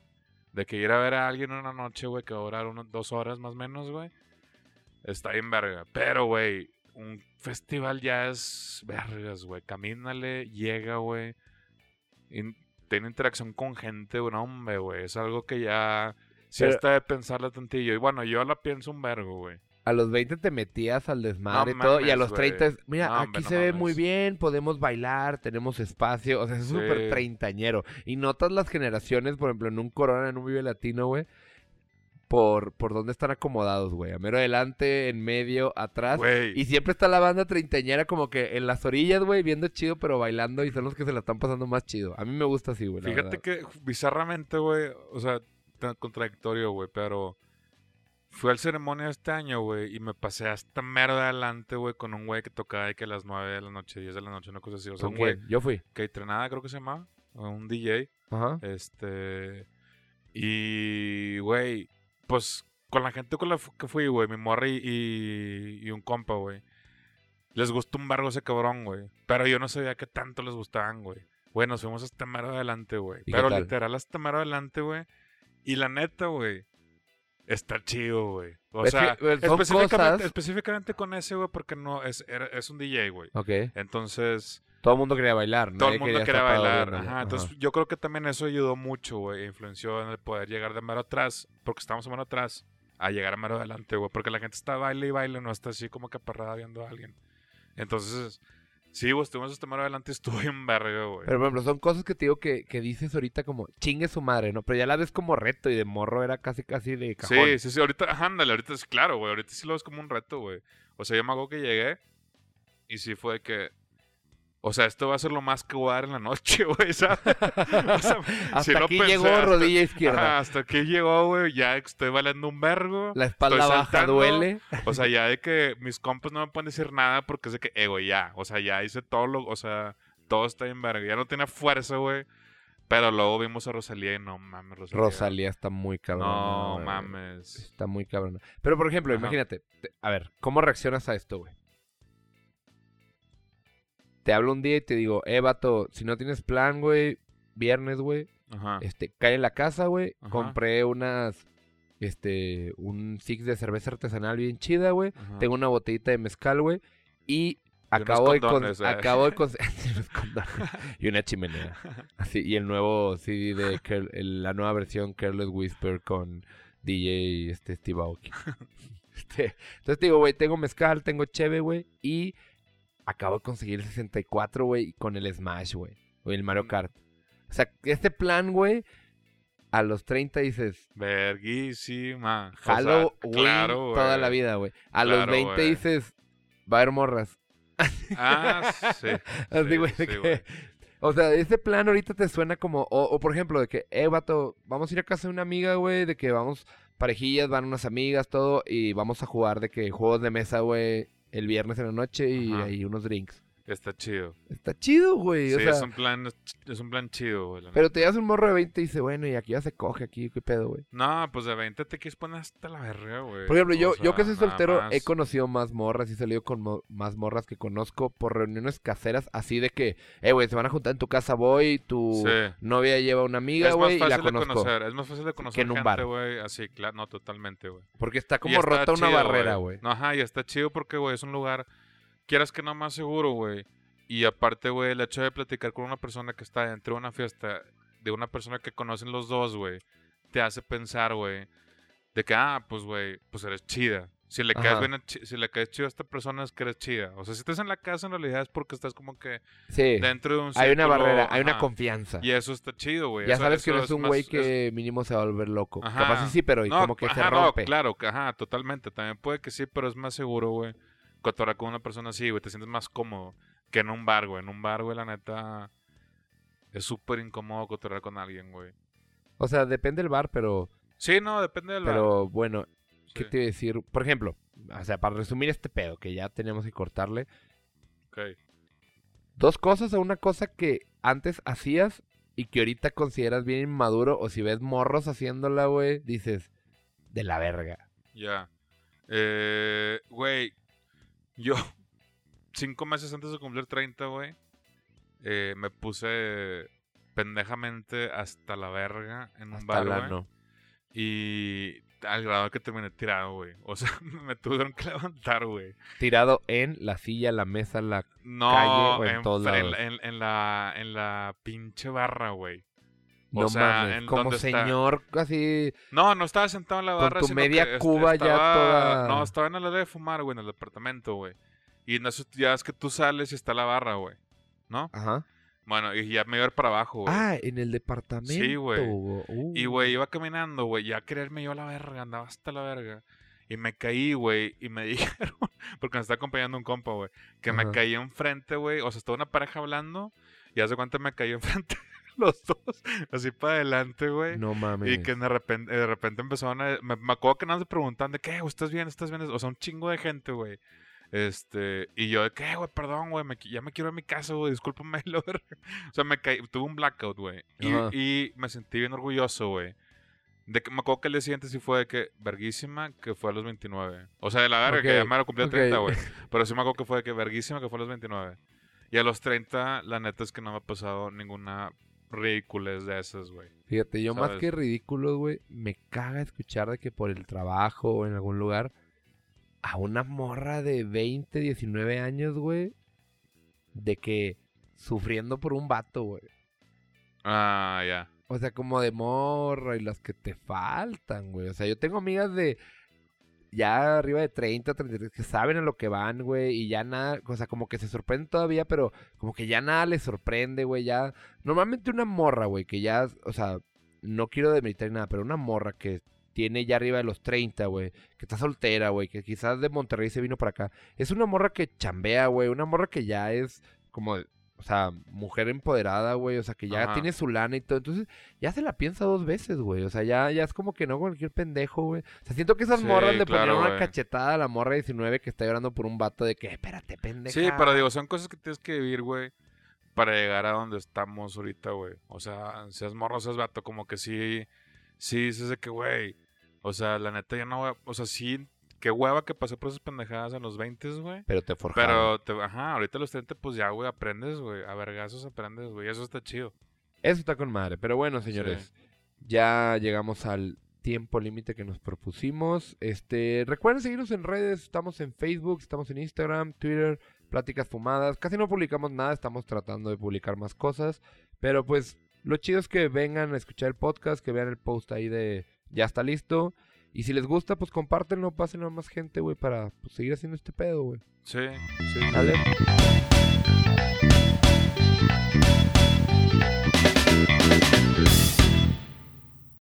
S2: de que ir a ver a alguien una noche, güey, que va a durar unas dos horas más o menos, güey, está bien verga, pero, güey, un festival ya es vergas, güey. Camínale, llega, güey. in- Tiene interacción con gente. No, hombre, güey. Es algo que ya... Sí
S1: Pero-
S2: está de pensarla tantillo. Y bueno, yo la pienso un vergo, güey.
S1: A los 20 te metías al desmadre
S2: No
S1: y todo. Y a los
S2: güey.
S1: 30 es, mira,
S2: No,
S1: aquí
S2: hombre, no
S1: se ve muy bien, podemos bailar, tenemos espacio. O sea, es súper
S2: Sí.
S1: treintañero. Y notas las generaciones, por ejemplo, en un Corona, en un Vive Latino, güey. Por, por dónde están acomodados, güey. A mero adelante, en medio, atrás.
S2: Güey.
S1: Y siempre está la banda treintañera como que en las orillas, güey, viendo chido, pero bailando. Y son los que se la están pasando más chido. A mí me gusta así, güey.
S2: Fíjate que bizarramente, güey, o sea, tan contradictorio, güey, pero fui al ceremonia este año, güey, y me pasé hasta mero de adelante, güey, con un güey que tocaba de que a las 9 de la noche, 10 de la noche, una cosa así. O sea,
S1: ¿Con
S2: un güey
S1: quién? Yo fui.
S2: que entrenaba, creo que se llamaba, un DJ,
S1: Ajá.
S2: este, y, güey, pues con la gente con la que fui, güey, mi morra y, y, y un compa, güey, les gustó un bargo ese cabrón, güey, pero yo no sabía que tanto les gustaban, güey. Güey, nos fuimos hasta mero adelante, güey.
S1: ¿Y qué
S2: Pero literal hasta mero adelante, güey. Y la neta, güey, está chido, güey. O
S1: Es
S2: sea,
S1: que,
S2: específicamente,
S1: cosas-
S2: específicamente con ese, güey, porque no, es, era- es un DJ, güey.
S1: Ok.
S2: Entonces,
S1: Todo el mundo quería bailar.
S2: todo
S1: nadie
S2: el mundo quería bailar. Ajá, entonces yo creo que también eso ayudó mucho, güey. Influenció en el poder llegar de mero atrás, porque estamos mero atrás, a llegar a mero adelante, güey. Porque la gente está baile y baile, no está así como que aperrada viendo a alguien. Entonces, sí, güey, estuvimos hasta mero adelante y estuvo bien verga, güey.
S1: Pero, por ejemplo, son cosas que te digo que, que dices ahorita como chingue su madre, ¿no? Pero ya la ves como reto y de morro era casi, casi de cajón.
S2: Sí, sí, sí, ahorita, ándale, ahorita es claro, güey, ahorita sí lo ves como un reto, güey. O sea, yo me hago que llegué y sí fue que, o sea, esto va a ser lo más que voy a dar en la noche, güey. O sea,
S1: Hasta aquí
S2: pensé,
S1: llegó
S2: hasta-
S1: rodilla izquierda.
S2: Ajá, hasta aquí llegó, güey, ya estoy valiendo un vergo.
S1: La espalda baja
S2: saltando.
S1: duele.
S2: O sea, ya de que mis compas no me pueden decir nada porque es de que, eh, güey, ya. O sea, ya hice todo lo, o sea, todo está en verga. Ya no tiene fuerza, güey. Pero luego vimos a Rosalía y no mames, Rosalía.
S1: Rosalía está muy cabrón.
S2: No mames.
S1: Está muy cabrón. Pero, por ejemplo,
S2: Ajá.
S1: imagínate. te- a ver, ¿cómo reaccionas a esto, güey? Te hablo un día y te digo, eh, vato, si no tienes plan, güey, viernes, güey, este, cae en la casa, güey. Compré unas, este, un six de cerveza artesanal bien chida, güey. Tengo una botellita de mezcal, güey. Y acabo de, con-
S2: eh.
S1: acabo de condones. y una chimenea. Así, y el nuevo CD de el- la nueva versión Careless Whisper con DJ este, Steve Aoki. Este, entonces te digo, güey, tengo mezcal, tengo cheve, güey. Y acabo de conseguir el 64, güey, con el Smash, güey. O el Mario
S2: Mm.
S1: Kart. O sea, este plan, güey, a los 30 dices,
S2: Verguísima. O sea, claro,
S1: toda la vida, güey. A los
S2: Claro,
S1: 20
S2: güey.
S1: dices, va a haber morras.
S2: Ah, sí.
S1: Así,
S2: sí,
S1: güey. O sea, ese plan ahorita te suena como, o, o por ejemplo, de que, eh, vato, vamos a ir a casa de una amiga, güey, de que vamos parejillas, van unas amigas, todo, y vamos a jugar de que juegos de mesa, güey, el viernes en la noche y
S2: Ajá.
S1: ahí unos drinks.
S2: Está chido.
S1: Está chido, güey,
S2: Sí,
S1: o sea,
S2: es un plan, es un plan chido, güey.
S1: pero te das un morro de 20 y dice, bueno, y aquí ya se coge, aquí, qué pedo, güey.
S2: No, pues de 20 te quieres poner hasta la verga, güey.
S1: Por ejemplo, yo, yo que soy soltero he conocido más morras y he salido con mo- más morras que conozco por reuniones caseras, así de que, eh, güey, se van a juntar en tu casa, voy, tu
S2: Sí.
S1: novia lleva una amiga, güey, y la
S2: fácil de
S1: conozco.
S2: conocer, es más fácil de conocer
S1: en un
S2: gente,
S1: bar.
S2: güey, así, claro, no, totalmente, güey.
S1: Porque está
S2: Y
S1: como
S2: está
S1: rota una
S2: chido,
S1: barrera, güey.
S2: No, ajá, y está chido porque, güey, es un lugar, quieras que no más seguro, güey. Y aparte, güey, el hecho de platicar con una persona que está dentro de una fiesta, de una persona que conocen los dos, güey, te hace pensar, güey, de que, ah, pues, güey, pues eres chida. Si le caes bien, si le caes chido a esta persona es que eres chida. O sea, si estás en la casa, en realidad es porque estás como que
S1: Sí.
S2: dentro de un
S1: Hay una
S2: círculo,
S1: barrera, hay una confianza.
S2: Y eso está chido, güey.
S1: ya
S2: Eso-
S1: sabes que no es un güey
S2: es-
S1: que mínimo se va a volver loco.
S2: Ajá.
S1: Capaz sí, pero
S2: No,
S1: como que se
S2: no,
S1: rompe.
S2: claro, ajá, totalmente. También puede que sí, pero es más seguro, güey. Cotorrear con una persona así, güey. Te sientes más cómodo que en un bar, güey. En un bar, güey, la neta. Es súper incómodo cotorrear con alguien, güey.
S1: O sea, depende del bar, pero,
S2: Sí, no, depende del bar.
S1: pero bueno, ¿qué
S2: Sí,
S1: te iba a decir? Por ejemplo, o sea, para resumir este pedo, que ya tenemos que cortarle,
S2: ok.
S1: dos cosas o una cosa que antes hacías y que ahorita consideras bien inmaduro, o si ves morros haciéndola, güey, dices, de la verga.
S2: Ya. Eh, güey, yo, cinco meses antes de cumplir 30, güey, eh, me puse pendejamente hasta la verga en un
S1: Hasta
S2: bar, güey. Y al grado que terminé tirado, güey. O sea, me tuvieron que levantar, güey.
S1: Tirado en la silla, la mesa, la...
S2: No,
S1: Calle o en
S2: en,
S1: todos lados.
S2: la- en- en la, en la pinche barra, güey. O
S1: No
S2: sea,
S1: mames,
S2: en
S1: como
S2: donde está-
S1: señor así...
S2: No, no estaba sentado en la
S1: Con
S2: barra.
S1: tu
S2: sino
S1: media
S2: que est-
S1: cuba ya toda-
S2: No, estaba en el área de fumar, güey, en el departamento, güey. Y en eso ya es que tú sales y está la barra, güey. ¿No?
S1: Ajá.
S2: Bueno, y ya me iba a ir para abajo, güey.
S1: Ah, en el departamento.
S2: güey.
S1: Uh.
S2: Y, güey, iba caminando, güey, ya quererme yo a la verga, andaba hasta la verga. Y me caí, güey, y me dijeron, porque me está acompañando un compa, güey, que me caí enfrente, güey. O sea, estaba una pareja hablando y hace cuánto me caí enfrente los dos, así para adelante, güey.
S1: No mames.
S2: Y que de repente, de repente empezaron a... Me, me acuerdo que nada se preguntan de qué, güey, ¿estás bien? ¿Estás bien? O sea, un chingo de gente, güey. Este, y yo de qué, güey, perdón, güey, ya me quiero a mi casa, güey, discúlpame. verga". O sea, me caí, tuve un blackout, güey. Y, me sentí bien orgulloso, güey. De que me acuerdo que el día siguiente sí fue de que, verguísima, que fue a los 29. O sea, de la verga, que ya me lo cumplí a
S1: ok.
S2: 30, güey. Pero sí me acuerdo que fue de que, verguísima, que fue a los 29. Y a los 30, la neta es que no me ha pasado ninguna ridiculez de esas, güey.
S1: Fíjate, yo más que ridículo, güey, me caga escuchar de que por el trabajo o en algún lugar a una morra de 20, 19 años, güey, de que sufriendo por un vato, güey.
S2: Ah, ya.
S1: O sea, como de morra y las que te faltan, güey. O sea, yo tengo amigas de ya arriba de 30, 33 que saben a lo que van, güey, y ya nada, o sea, como que se sorprenden todavía, pero como que ya nada les sorprende, güey, ya. Normalmente una morra, güey, que ya, o sea, no quiero demeritar nada, pero una morra que tiene ya arriba de los 30, güey, que está soltera, güey, que quizás de Monterrey se vino para acá, es una morra que chambea, güey, una morra que ya es como, o sea, mujer empoderada, güey, o sea, que ya
S2: Ajá.
S1: tiene su lana y todo, entonces ya se la piensa dos veces, güey, o sea, ya, ya es como que no cualquier pendejo, güey. O sea, siento que esas
S2: Sí,
S1: morras le
S2: claro,
S1: ponían una
S2: güey.
S1: cachetada a la morra de 19 que está llorando por un vato de que, espérate, pendeja.
S2: Sí, pero digo, son cosas que tienes que vivir, güey, para llegar a donde estamos ahorita, güey. O sea, seas morro, seas vato, como que sí, sí, dices de que, güey, o sea, la neta ya no, voy a- o sea, sí, qué hueva que pasé por esas pendejadas en los 20, güey.
S1: Pero te forjaron.
S2: Pero, te, ajá, ahorita los 30, pues ya, güey, aprendes, güey, a vergazos aprendes, güey, eso está chido.
S1: Eso está con madre. Pero bueno, señores, ya llegamos al tiempo límite que nos propusimos. Este, recuerden seguirnos en redes, estamos en Facebook, estamos en Instagram, Twitter, Pláticas Fumadas. Casi no publicamos nada, estamos tratando de publicar más cosas, pero pues lo chido es que vengan a escuchar el podcast, que vean el post ahí de ya está listo. Y si les gusta, pues compártenlo, pásenlo a más gente, güey, para pues, seguir haciendo este pedo, güey.
S2: Sí, sí.
S1: Dale. Sí.